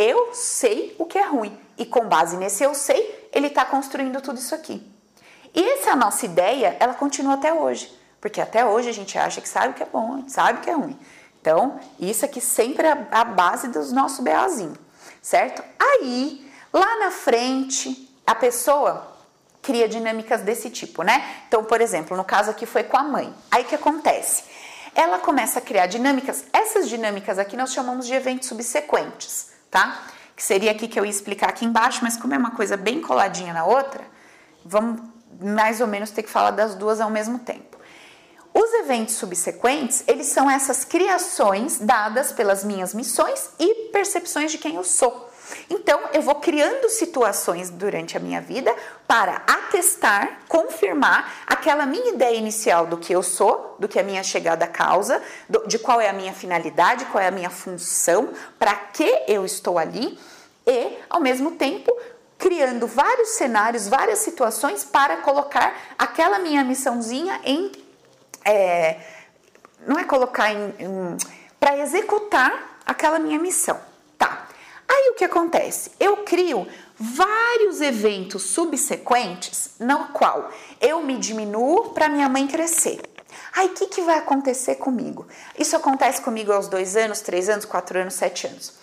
Speaker 1: eu sei o que é ruim. E com base nesse eu sei, ele está construindo tudo isso aqui. E essa nossa ideia, ela continua até hoje. Porque até hoje a gente acha que sabe o que é bom, sabe o que é ruim. Então, isso aqui sempre é a base dos nossos BOzinho, certo? Aí, lá na frente, a pessoa cria dinâmicas desse tipo, né? Então, por exemplo, no caso aqui foi com a mãe. Aí o que acontece? Ela começa a criar dinâmicas, essas dinâmicas aqui nós chamamos de eventos subsequentes, tá? Que seria aqui que eu ia explicar aqui embaixo, mas como é uma coisa bem coladinha na outra, vamos mais ou menos ter que falar das duas ao mesmo tempo. Os eventos subsequentes, eles são essas criações dadas pelas minhas missões e percepções de quem eu sou. Então, eu vou criando situações durante a minha vida para atestar, confirmar aquela minha ideia inicial do que eu sou, do que é a minha chegada à causa, de qual é a minha finalidade, qual é a minha função, para que eu estou ali e, ao mesmo tempo, criando vários cenários, várias situações para colocar aquela minha missãozinha em é, não é colocar em, em para executar aquela minha missão. Aí o que acontece? Eu crio vários eventos subsequentes no qual eu me diminuo para minha mãe crescer. Aí o que, que vai acontecer comigo? Isso acontece comigo aos dois anos, três anos, quatro anos, sete anos.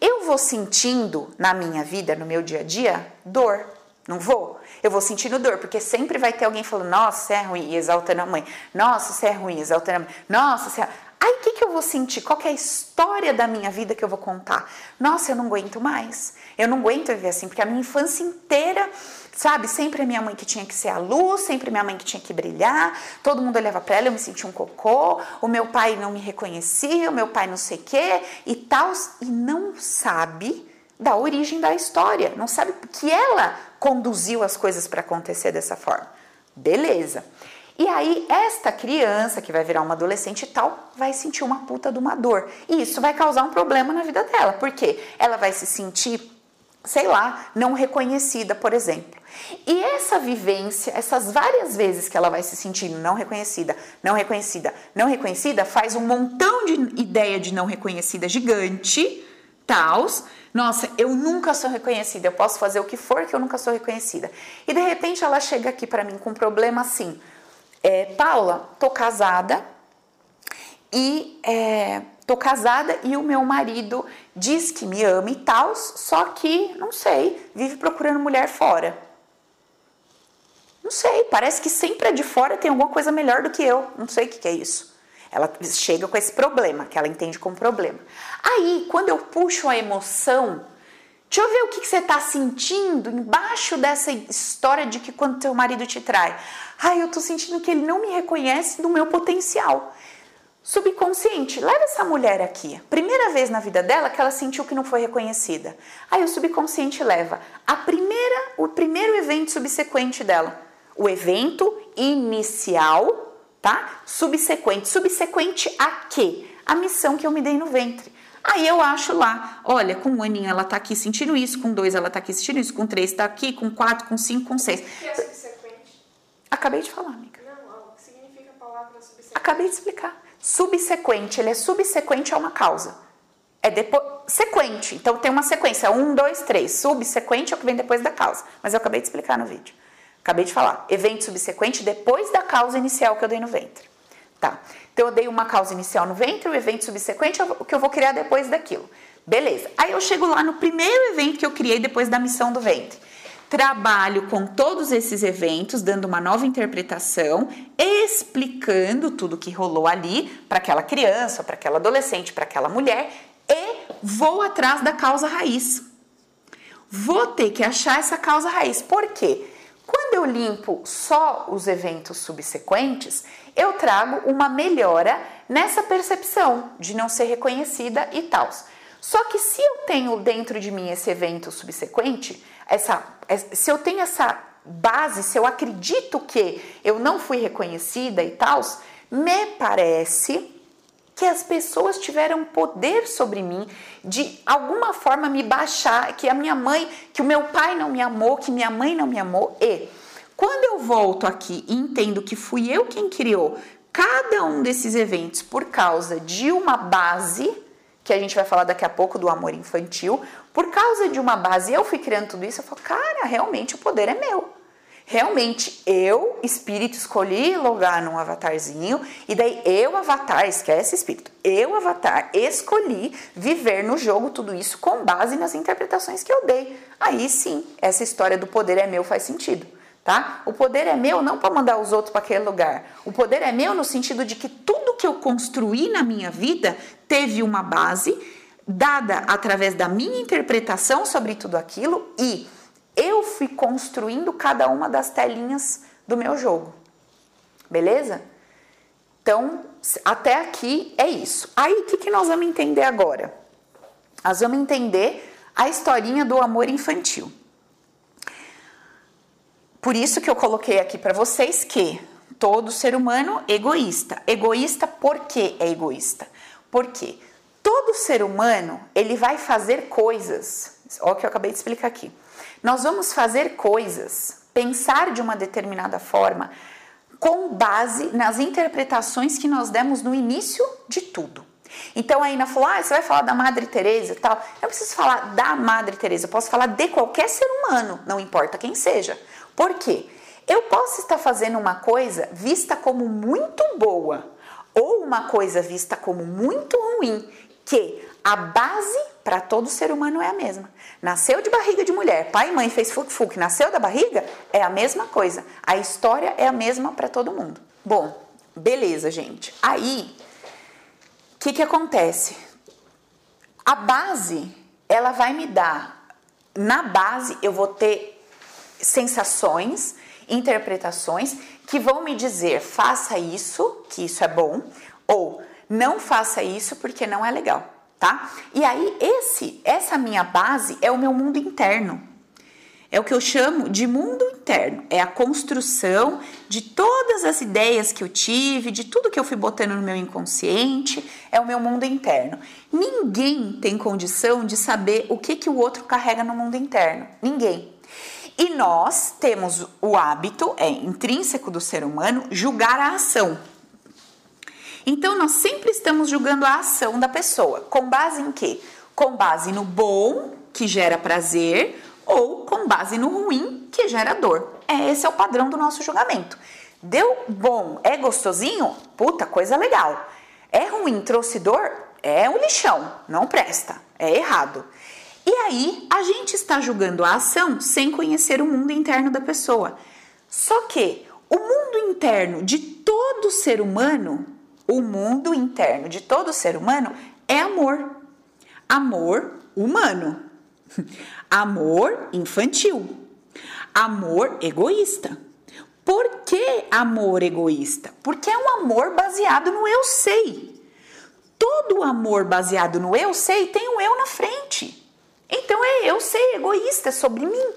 Speaker 1: Eu vou sentindo na minha vida, no meu dia a dia, dor. Não vou? Eu vou sentindo dor, porque sempre vai ter alguém falando, nossa, você é ruim, e exaltando a mãe. Nossa, você é ruim, exaltando a mãe. Nossa, você é... Aí o que, que eu vou sentir? Qual é a história da minha vida que eu vou contar? Nossa, eu não aguento mais. Eu não aguento viver assim, porque a minha infância inteira, sabe? Sempre a minha mãe que tinha que ser a luz, sempre minha mãe que tinha que brilhar. Todo mundo olhava para ela, eu me sentia um cocô. O meu pai não me reconhecia, o meu pai não sei o quê e tal. E não sabe da origem da história, não sabe que ela conduziu as coisas para acontecer dessa forma. Beleza. E aí, esta criança que vai virar uma adolescente e tal, vai sentir uma puta de uma dor. E isso vai causar um problema na vida dela. porque Ela vai se sentir, sei lá, não reconhecida, por exemplo. E essa vivência, essas várias vezes que ela vai se sentindo não reconhecida, não reconhecida, não reconhecida, faz um montão de ideia de não reconhecida gigante, tals, nossa, eu nunca sou reconhecida, eu posso fazer o que for que eu nunca sou reconhecida. E de repente ela chega aqui para mim com um problema assim: é, Paula, tô casada e é, tô casada e o meu marido diz que me ama e tal, só que não sei, vive procurando mulher fora. Não sei, parece que sempre é de fora tem alguma coisa melhor do que eu. Não sei o que, que é isso. Ela chega com esse problema, que ela entende como problema. Aí, quando eu puxo a emoção, deixa eu ver o que, você está sentindo embaixo dessa história de que quando teu marido te trai. Ai, eu estou sentindo que ele não me reconhece do meu potencial. Subconsciente, leva essa mulher aqui. Primeira vez na vida dela que ela sentiu que não foi reconhecida. Aí o subconsciente leva a primeira, o primeiro evento subsequente dela. O evento inicial tá? Subsequente. Subsequente a quê? A missão que eu me dei no ventre. Aí eu acho lá, olha, com um aninho ela tá aqui sentindo isso, com dois ela tá aqui sentindo isso, com três tá aqui, com quatro, com cinco, com seis. O
Speaker 2: que é subsequente?
Speaker 1: Acabei de falar, amiga.
Speaker 2: Não, o que significa a palavra subsequente?
Speaker 1: Acabei de explicar. Subsequente, ele é subsequente a uma causa. É depois, sequente, então tem uma sequência, um, dois, três. Subsequente é o que vem depois da causa, mas eu acabei de explicar no vídeo. Acabei de falar, evento subsequente depois da causa inicial que eu dei no ventre. Tá. Então eu dei uma causa inicial no ventre, o evento subsequente é o que eu vou criar depois daquilo. Beleza. Aí eu chego lá no primeiro evento que eu criei depois da missão do ventre. Trabalho com todos esses eventos, dando uma nova interpretação, explicando tudo que rolou ali para aquela criança, para aquela adolescente, para aquela mulher e vou atrás da causa raiz. Vou ter que achar essa causa raiz. Por quê? Quando eu limpo só os eventos subsequentes, eu trago uma melhora nessa percepção de não ser reconhecida e tal. Só que se eu tenho dentro de mim esse evento subsequente, essa, se eu tenho essa base, se eu acredito que eu não fui reconhecida e tal, me parece que as pessoas tiveram poder sobre mim de alguma forma me baixar, que a minha mãe, que o meu pai não me amou, que minha mãe não me amou. E quando eu volto aqui e entendo que fui eu quem criou cada um desses eventos por causa de uma base, que a gente vai falar daqui a pouco do amor infantil, por causa de uma base, eu fui criando tudo isso, eu falo, cara, realmente o poder é meu. Realmente eu, espírito, escolhi logar num avatarzinho e daí eu, avatar, esquece espírito, eu, avatar, escolhi viver no jogo tudo isso com base nas interpretações que eu dei. Aí sim, essa história do poder é meu faz sentido. Tá? O poder é meu não para mandar os outros para aquele lugar. O poder é meu no sentido de que tudo que eu construí na minha vida teve uma base dada através da minha interpretação sobre tudo aquilo e eu fui construindo cada uma das telinhas do meu jogo. Beleza? Então, até aqui é isso. Aí, o que, que nós vamos entender agora? Nós vamos entender a historinha do amor infantil. Por isso que eu coloquei aqui para vocês que todo ser humano é egoísta. Egoísta por que é egoísta? Porque todo ser humano, ele vai fazer coisas. Olha o que eu acabei de explicar aqui nós vamos fazer coisas, pensar de uma determinada forma, com base nas interpretações que nós demos no início de tudo. Então a Ina falou: ah, você vai falar da Madre Teresa e tal. Eu preciso falar da Madre Teresa, eu posso falar de qualquer ser humano, não importa quem seja. Por quê? Eu posso estar fazendo uma coisa vista como muito boa ou uma coisa vista como muito ruim, que a base para todo ser humano é a mesma. Nasceu de barriga de mulher, pai e mãe fez fuc-fuc, nasceu da barriga, é a mesma coisa. A história é a mesma para todo mundo. Bom, beleza, gente. Aí, o que, que acontece? A base, ela vai me dar, na base, eu vou ter sensações, interpretações que vão me dizer faça isso, que isso é bom, ou não faça isso porque não é legal tá? E aí esse, essa minha base é o meu mundo interno. É o que eu chamo de mundo interno. É a construção de todas as ideias que eu tive, de tudo que eu fui botando no meu inconsciente, é o meu mundo interno. Ninguém tem condição de saber o que, que o outro carrega no mundo interno. Ninguém. E nós temos o hábito, é intrínseco do ser humano, julgar a ação. Então nós sempre estamos julgando a ação da pessoa. Com base em quê? Com base no bom, que gera prazer, ou com base no ruim, que gera dor. É, esse é o padrão do nosso julgamento. Deu bom, é gostosinho? Puta, coisa legal. É ruim, trouxe dor? É um lixão, não presta, é errado. E aí, a gente está julgando a ação sem conhecer o mundo interno da pessoa. Só que o mundo interno de todo ser humano o mundo interno de todo ser humano é amor. Amor humano. Amor infantil. Amor egoísta. Por que amor egoísta? Porque é um amor baseado no eu sei. Todo amor baseado no eu sei tem um eu na frente. Então é eu sei egoísta é sobre mim.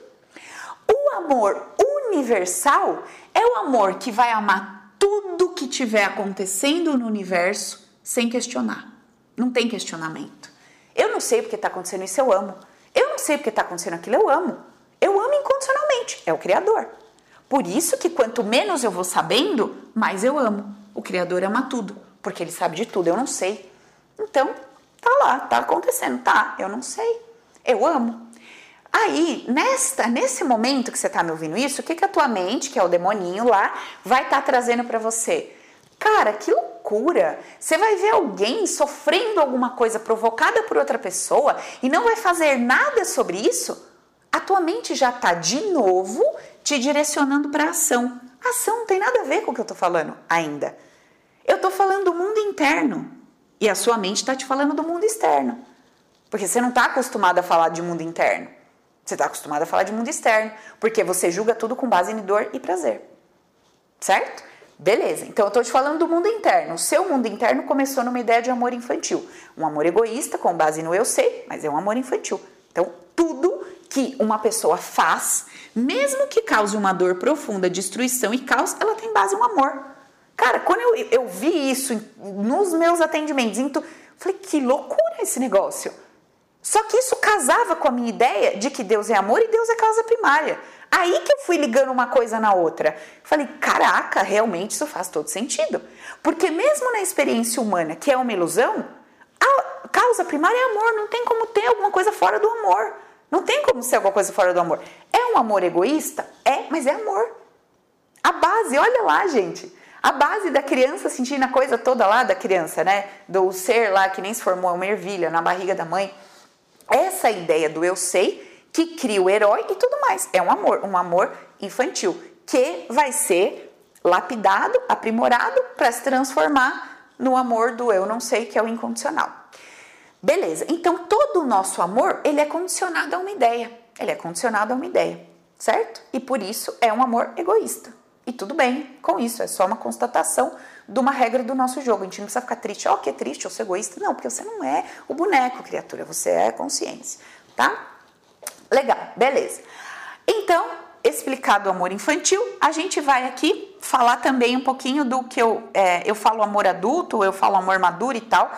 Speaker 1: O amor universal é o amor que vai amar tudo que estiver acontecendo no universo sem questionar. Não tem questionamento. Eu não sei porque está acontecendo isso, eu amo. Eu não sei porque está acontecendo aquilo, eu amo. Eu amo incondicionalmente, é o Criador. Por isso que quanto menos eu vou sabendo, mais eu amo. O Criador ama tudo, porque ele sabe de tudo, eu não sei. Então, tá lá, tá acontecendo, tá? Eu não sei. Eu amo. Aí, nesta, nesse momento que você está me ouvindo isso, o que, que a tua mente, que é o demoninho lá, vai estar tá trazendo para você? Cara, que loucura! Você vai ver alguém sofrendo alguma coisa provocada por outra pessoa e não vai fazer nada sobre isso? A tua mente já está de novo te direcionando para ação. Ação não tem nada a ver com o que eu estou falando ainda. Eu estou falando do mundo interno e a sua mente está te falando do mundo externo, porque você não está acostumado a falar de mundo interno. Você está acostumado a falar de mundo externo, porque você julga tudo com base em dor e prazer. Certo? Beleza, então eu estou te falando do mundo interno. O seu mundo interno começou numa ideia de amor infantil. Um amor egoísta, com base no eu sei, mas é um amor infantil. Então, tudo que uma pessoa faz, mesmo que cause uma dor profunda, destruição e caos, ela tem base no amor. Cara, quando eu, eu vi isso nos meus atendimentos, falei, que loucura esse negócio. Só que isso casava com a minha ideia de que Deus é amor e Deus é causa primária. Aí que eu fui ligando uma coisa na outra. Falei, caraca, realmente isso faz todo sentido. Porque mesmo na experiência humana, que é uma ilusão, a causa primária é amor, não tem como ter alguma coisa fora do amor. Não tem como ser alguma coisa fora do amor. É um amor egoísta? É, mas é amor. A base, olha lá, gente. A base da criança sentindo a coisa toda lá da criança, né? Do ser lá que nem se formou uma ervilha na barriga da mãe. Essa ideia do eu sei que cria o herói e tudo mais. É um amor, um amor infantil que vai ser lapidado, aprimorado para se transformar no amor do eu não sei, que é o incondicional. Beleza? Então todo o nosso amor, ele é condicionado a uma ideia. Ele é condicionado a uma ideia, certo? E por isso é um amor egoísta. E tudo bem com isso, é só uma constatação de uma regra do nosso jogo. A gente não precisa ficar triste, ó, oh, que é triste, eu sou egoísta. Não, porque você não é o boneco, criatura, você é consciência, tá? Legal, beleza. Então, explicado o amor infantil, a gente vai aqui falar também um pouquinho do que eu, é, eu falo amor adulto, eu falo amor maduro e tal.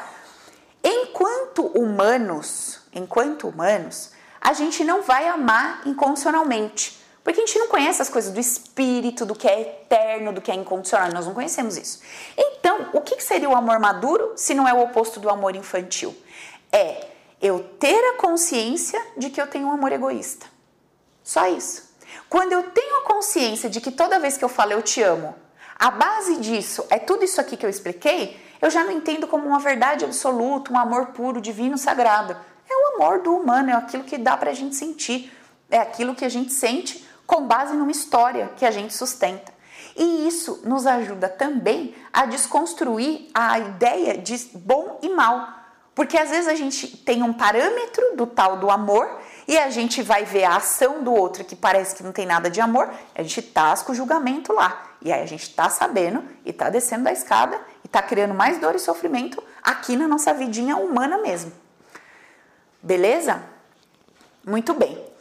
Speaker 1: Enquanto humanos, enquanto humanos, a gente não vai amar incondicionalmente. Porque a gente não conhece as coisas do espírito, do que é eterno, do que é incondicional, nós não conhecemos isso. Então, o que seria o amor maduro se não é o oposto do amor infantil? É eu ter a consciência de que eu tenho um amor egoísta. Só isso. Quando eu tenho a consciência de que toda vez que eu falo eu te amo, a base disso é tudo isso aqui que eu expliquei, eu já não entendo como uma verdade absoluta, um amor puro, divino, sagrado. É o amor do humano, é aquilo que dá pra gente sentir, é aquilo que a gente sente com base numa história que a gente sustenta. E isso nos ajuda também a desconstruir a ideia de bom e mal. Porque às vezes a gente tem um parâmetro do tal do amor e a gente vai ver a ação do outro que parece que não tem nada de amor, a gente tasca o julgamento lá. E aí a gente tá sabendo e tá descendo da escada e tá criando mais dor e sofrimento aqui na nossa vidinha humana mesmo. Beleza? Muito bem.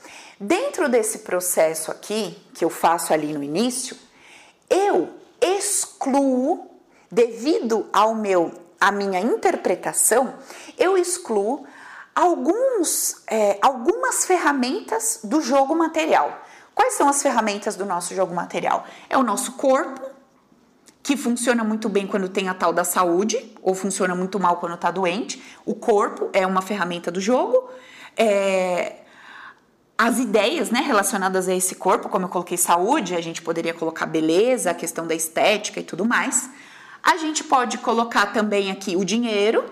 Speaker 1: Dentro desse processo aqui que eu faço ali no início, eu excluo devido ao meu a minha interpretação, eu excluo alguns, é, algumas ferramentas do jogo material. Quais são as ferramentas do nosso jogo material? É o nosso corpo, que funciona muito bem quando tem a tal da saúde, ou funciona muito mal quando está doente. O corpo é uma ferramenta do jogo. É, as ideias né, relacionadas a esse corpo, como eu coloquei saúde, a gente poderia colocar beleza, a questão da estética e tudo mais. A gente pode colocar também aqui o dinheiro,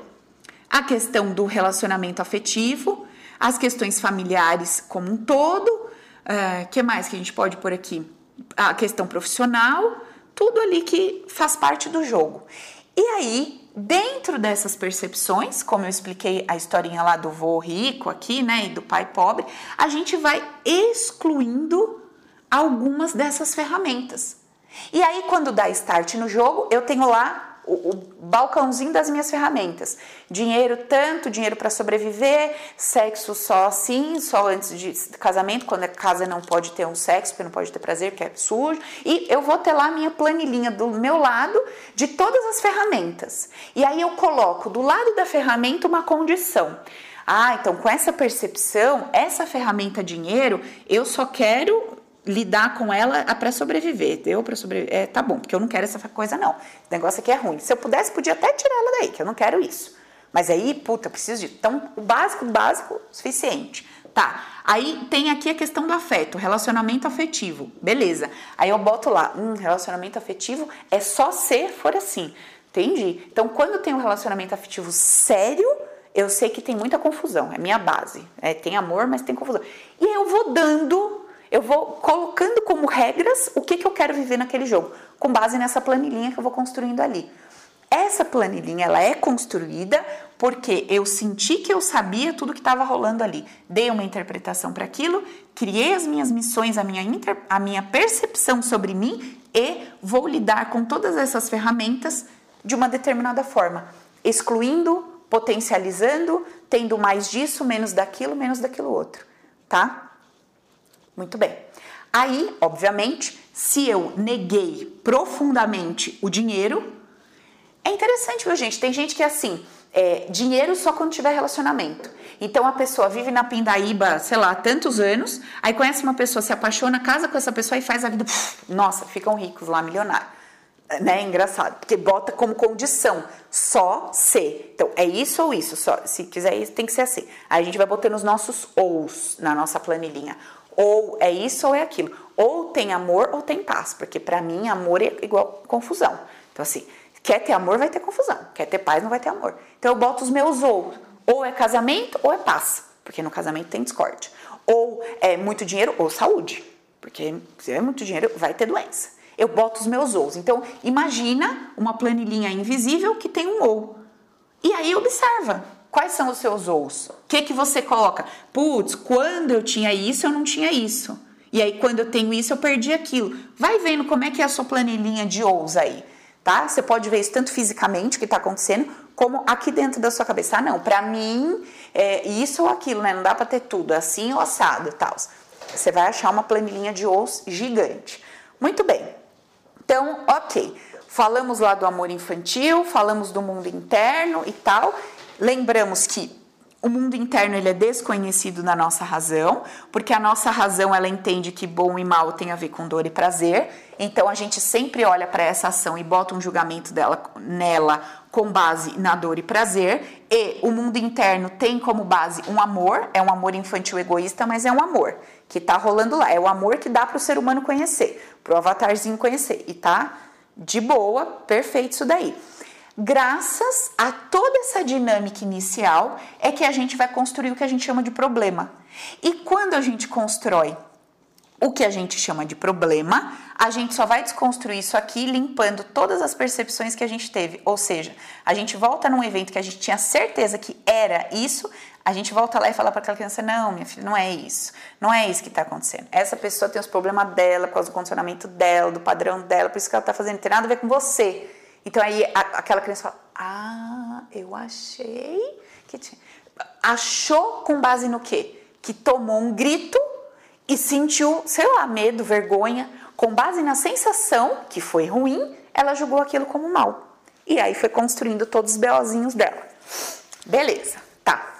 Speaker 1: a questão do relacionamento afetivo, as questões familiares como um todo. Eh, que mais que a gente pode pôr aqui? A questão profissional, tudo ali que faz parte do jogo. E aí, dentro dessas percepções, como eu expliquei a historinha lá do vô rico aqui, né, e do pai pobre, a gente vai excluindo algumas dessas ferramentas. E aí, quando dá start no jogo, eu tenho lá o, o balcãozinho das minhas ferramentas. Dinheiro tanto, dinheiro para sobreviver, sexo só assim, só antes de casamento, quando a casa não pode ter um sexo, porque não pode ter prazer, porque é sujo. E eu vou ter lá a minha planilhinha do meu lado de todas as ferramentas. E aí eu coloco do lado da ferramenta uma condição. Ah, então com essa percepção, essa ferramenta dinheiro, eu só quero lidar com ela para sobreviver. Deu para sobreviver? É, tá bom, porque eu não quero essa coisa não. O negócio aqui é ruim. Se eu pudesse, podia até tirar ela daí, que eu não quero isso. Mas aí, puta, preciso de. Então, o básico, o básico, suficiente. Tá. Aí tem aqui a questão do afeto, relacionamento afetivo. Beleza. Aí eu boto lá, um relacionamento afetivo é só se for assim. Entendi? Então, quando tem um relacionamento afetivo sério, eu sei que tem muita confusão. É minha base. É, tem amor, mas tem confusão. E eu vou dando eu vou colocando como regras o que, que eu quero viver naquele jogo, com base nessa planilhinha que eu vou construindo ali. Essa planilhinha ela é construída porque eu senti que eu sabia tudo que estava rolando ali. Dei uma interpretação para aquilo, criei as minhas missões, a minha, inter, a minha percepção sobre mim e vou lidar com todas essas ferramentas de uma determinada forma, excluindo, potencializando, tendo mais disso, menos daquilo, menos daquilo outro, tá? Muito bem. Aí, obviamente, se eu neguei profundamente o dinheiro, é interessante, viu, gente? Tem gente que é assim, é, dinheiro só quando tiver relacionamento. Então a pessoa vive na pindaíba, sei lá, tantos anos, aí conhece uma pessoa, se apaixona, casa com essa pessoa e faz a vida. Nossa, ficam ricos lá, milionários. Né? Engraçado, porque bota como condição só ser. Então, é isso ou isso, só. Se quiser isso, tem que ser assim. Aí a gente vai botando os nossos ous na nossa planilhinha. Ou é isso ou é aquilo. Ou tem amor ou tem paz, porque para mim amor é igual confusão. Então, assim, quer ter amor, vai ter confusão. Quer ter paz, não vai ter amor. Então, eu boto os meus ou. Ou é casamento ou é paz, porque no casamento tem discórdia. Ou é muito dinheiro ou saúde, porque se é muito dinheiro, vai ter doença eu boto os meus ous. Então, imagina uma planilhinha invisível que tem um ou. E aí observa, quais são os seus ous? O que, que você coloca? Putz, quando eu tinha isso, eu não tinha isso. E aí, quando eu tenho isso, eu perdi aquilo. Vai vendo como é que é a sua planilhinha de ous aí, tá? Você pode ver isso tanto fisicamente, o que está acontecendo, como aqui dentro da sua cabeça. Ah, não, para mim, é isso ou aquilo, né? Não dá para ter tudo, assim ou assado e tal. Você vai achar uma planilhinha de ous gigante. Muito bem. Então, ok, falamos lá do amor infantil, falamos do mundo interno e tal. Lembramos que o mundo interno ele é desconhecido na nossa razão, porque a nossa razão ela entende que bom e mal tem a ver com dor e prazer. Então a gente sempre olha para essa ação e bota um julgamento dela nela com base na dor e prazer. E o mundo interno tem como base um amor, é um amor infantil egoísta, mas é um amor que está rolando lá. É o amor que dá para o ser humano conhecer, para o avatarzinho conhecer. E tá de boa, perfeito isso daí. Graças a toda essa dinâmica inicial é que a gente vai construir o que a gente chama de problema. E quando a gente constrói o que a gente chama de problema, a gente só vai desconstruir isso aqui limpando todas as percepções que a gente teve. Ou seja, a gente volta num evento que a gente tinha certeza que era isso, a gente volta lá e fala para aquela criança: não, minha filha, não é isso. Não é isso que está acontecendo. Essa pessoa tem os problemas dela, por causa do condicionamento dela, do padrão dela, por isso que ela está fazendo, não tem nada a ver com você. Então aí a, aquela criança fala: ah, eu achei que tinha. Achou com base no quê? Que tomou um grito e sentiu, sei lá, medo, vergonha, com base na sensação que foi ruim, ela julgou aquilo como mal. E aí foi construindo todos os beozinhos dela. Beleza, tá.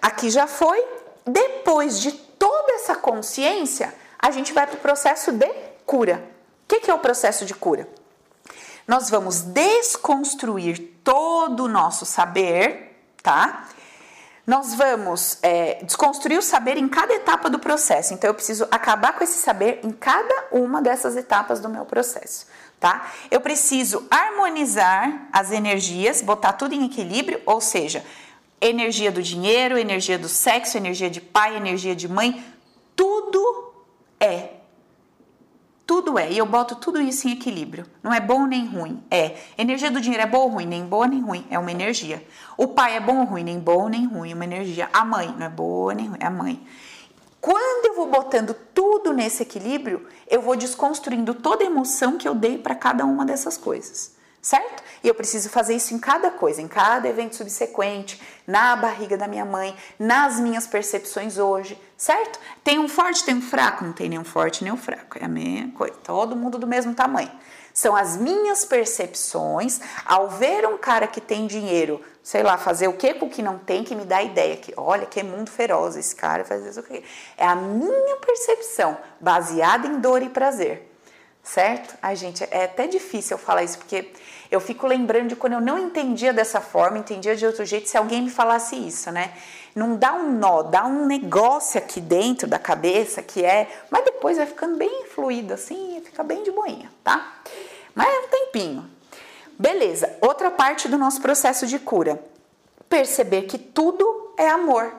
Speaker 1: Aqui já foi. Depois de toda essa consciência, a gente vai para o processo de cura. O que, que é o processo de cura? Nós vamos desconstruir todo o nosso saber, tá? nós vamos é, desconstruir o saber em cada etapa do processo. Então, eu preciso acabar com esse saber em cada uma dessas etapas do meu processo, tá? Eu preciso harmonizar as energias, botar tudo em equilíbrio, ou seja, energia do dinheiro, energia do sexo, energia de pai, energia de mãe, tudo é tudo é, e eu boto tudo isso em equilíbrio. Não é bom nem ruim. É. Energia do dinheiro é boa ou ruim? Nem boa nem ruim. É uma energia. O pai é bom ou ruim? Nem bom nem ruim. Uma energia. A mãe não é boa nem ruim. É a mãe. Quando eu vou botando tudo nesse equilíbrio, eu vou desconstruindo toda a emoção que eu dei para cada uma dessas coisas certo? E eu preciso fazer isso em cada coisa, em cada evento subsequente, na barriga da minha mãe, nas minhas percepções hoje, certo? Tem um forte, tem um fraco, não tem nenhum forte nem um fraco, é a mesma coisa, todo mundo do mesmo tamanho. São as minhas percepções ao ver um cara que tem dinheiro, sei lá, fazer o que com o que não tem, que me dá a ideia que, olha, que mundo feroz esse cara faz isso aqui. É a minha percepção baseada em dor e prazer certo? Ai, gente, é até difícil eu falar isso, porque eu fico lembrando de quando eu não entendia dessa forma, entendia de outro jeito, se alguém me falasse isso, né? Não dá um nó, dá um negócio aqui dentro da cabeça que é, mas depois vai ficando bem fluido assim, fica bem de boinha, tá? Mas é um tempinho. Beleza, outra parte do nosso processo de cura. Perceber que tudo é amor.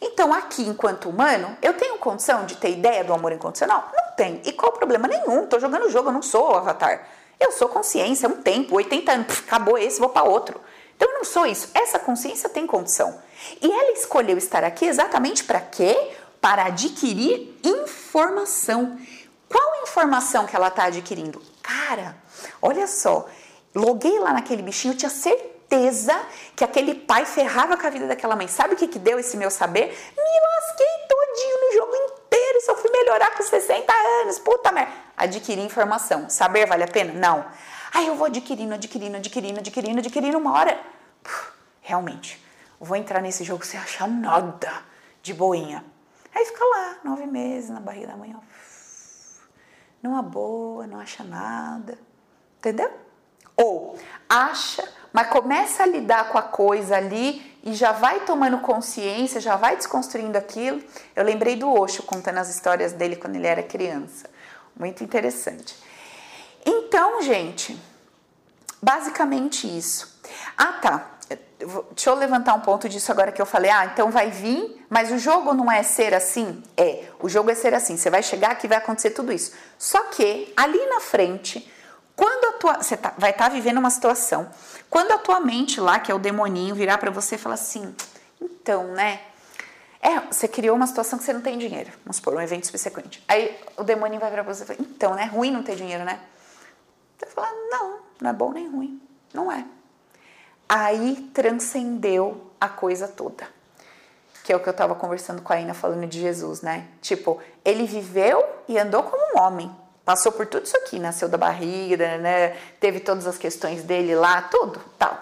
Speaker 1: Então, aqui, enquanto humano, eu tenho condição de ter ideia do amor incondicional? Não tenho. E qual o problema? Nenhum. Tô jogando o jogo, eu não sou o avatar. Eu sou consciência, um tempo, 80 anos, acabou esse, vou para outro. Então eu não sou isso. Essa consciência tem condição. E ela escolheu estar aqui exatamente para quê? Para adquirir informação. Qual informação que ela está adquirindo? Cara, olha só, loguei lá naquele bichinho, eu tinha certeza que aquele pai ferrava com a vida daquela mãe. Sabe o que, que deu esse meu saber? Me lasquei todinho no jogo inteiro, só fui melhorar com 60 anos. Puta merda. Adquirir informação. Saber vale a pena? Não. Aí eu vou adquirindo, adquirindo, adquirindo, adquirindo, adquirindo. Uma hora, realmente, vou entrar nesse jogo sem achar nada de boinha. Aí fica lá, nove meses na barriga da mãe, ó numa boa, não acha nada, entendeu? Ou acha, mas começa a lidar com a coisa ali e já vai tomando consciência, já vai desconstruindo aquilo. Eu lembrei do Osho contando as histórias dele quando ele era criança. Muito interessante. Então, gente, basicamente isso. Ah, tá. Deixa eu levantar um ponto disso agora que eu falei. Ah, então vai vir, mas o jogo não é ser assim? É, o jogo é ser assim. Você vai chegar aqui vai acontecer tudo isso. Só que ali na frente, quando a tua. Você tá, vai estar tá vivendo uma situação. Quando a tua mente lá, que é o demoninho, virar para você e falar assim: então, né? É, você criou uma situação que você não tem dinheiro. Vamos supor, um evento subsequente. Aí o demoninho vai virar pra você e falar: então, né? Ruim não ter dinheiro, né? Você fala: não, não é bom nem ruim. Não é aí transcendeu a coisa toda. Que é o que eu estava conversando com a Ina falando de Jesus, né? Tipo, ele viveu e andou como um homem. Passou por tudo isso aqui, nasceu da barriga, né? Teve todas as questões dele lá, tudo, tal.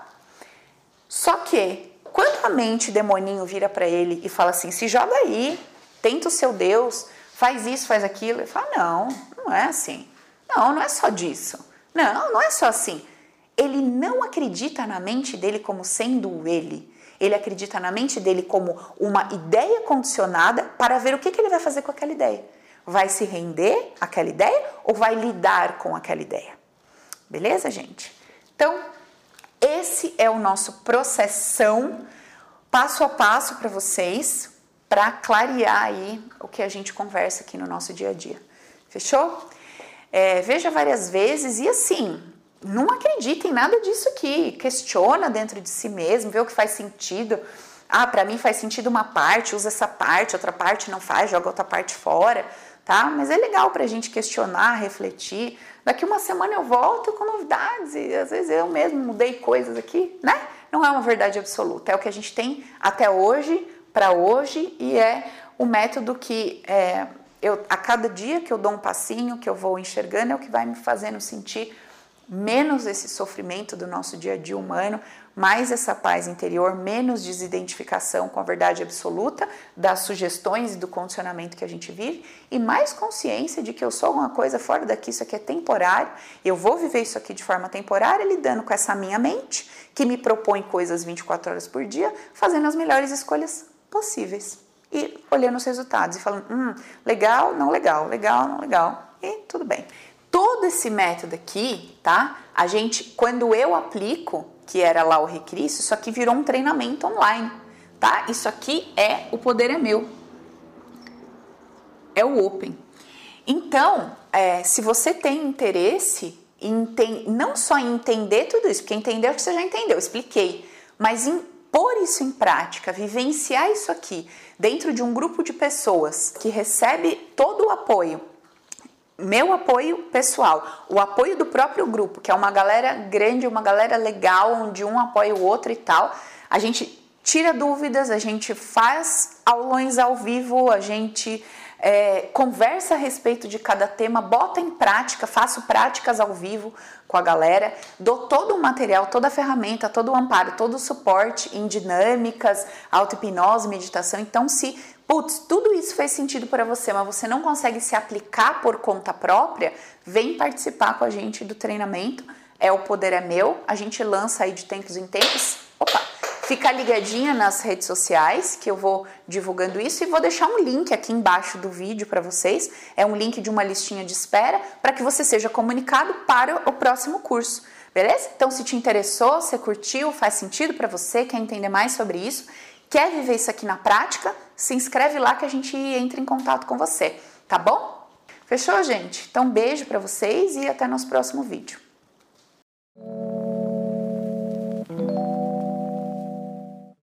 Speaker 1: Só que quando a mente demoninho vira para ele e fala assim: "Se joga aí, tenta o seu Deus, faz isso, faz aquilo", ele fala: "Não, não é assim. Não, não é só disso. Não, não é só assim ele não acredita na mente dele como sendo ele. Ele acredita na mente dele como uma ideia condicionada para ver o que, que ele vai fazer com aquela ideia. Vai se render àquela ideia ou vai lidar com aquela ideia? Beleza, gente? Então, esse é o nosso processão passo a passo para vocês, para clarear aí o que a gente conversa aqui no nosso dia a dia. Fechou? É, veja várias vezes e assim, não acredita em nada disso aqui. Questiona dentro de si mesmo, vê o que faz sentido. Ah, para mim faz sentido uma parte, usa essa parte, outra parte não faz, joga outra parte fora, tá? Mas é legal para a gente questionar, refletir. Daqui uma semana eu volto com novidades e às vezes eu mesmo mudei coisas aqui, né? Não é uma verdade absoluta, é o que a gente tem até hoje, para hoje, e é o método que é, eu, a cada dia que eu dou um passinho, que eu vou enxergando, é o que vai me fazendo sentir menos esse sofrimento do nosso dia a dia humano, mais essa paz interior, menos desidentificação com a verdade absoluta das sugestões e do condicionamento que a gente vive e mais consciência de que eu sou alguma coisa fora daqui, isso aqui é temporário, eu vou viver isso aqui de forma temporária, lidando com essa minha mente que me propõe coisas 24 horas por dia, fazendo as melhores escolhas possíveis e olhando os resultados e falando, hum, legal, não legal, legal, não legal, e tudo bem todo esse método aqui, tá? A gente, quando eu aplico, que era lá o Recristo, isso aqui virou um treinamento online, tá? Isso aqui é o poder é meu, é o Open. Então, é, se você tem interesse em não só em entender tudo isso, porque entender o que você já entendeu, expliquei, mas em pôr isso em prática, vivenciar isso aqui dentro de um grupo de pessoas que recebe todo o apoio meu apoio pessoal, o apoio do próprio grupo, que é uma galera grande, uma galera legal, onde um apoia o outro e tal. A gente tira dúvidas, a gente faz aulões ao vivo, a gente é, conversa a respeito de cada tema, bota em prática, faço práticas ao vivo com a galera, dou todo o material, toda a ferramenta, todo o amparo, todo o suporte em dinâmicas, auto-hipnose, meditação. Então, se putz, tudo isso fez sentido para você, mas você não consegue se aplicar por conta própria, vem participar com a gente do treinamento. É o poder é meu. A gente lança aí de tempos em tempos. Opa, fica ligadinha nas redes sociais que eu vou divulgando isso e vou deixar um link aqui embaixo do vídeo para vocês. É um link de uma listinha de espera para que você seja comunicado para o próximo curso. Beleza? Então, se te interessou, se curtiu, faz sentido para você, quer entender mais sobre isso, Quer viver isso aqui na prática? Se inscreve lá que a gente entra em contato com você, tá bom? Fechou, gente? Então, beijo para vocês e até nosso próximo vídeo.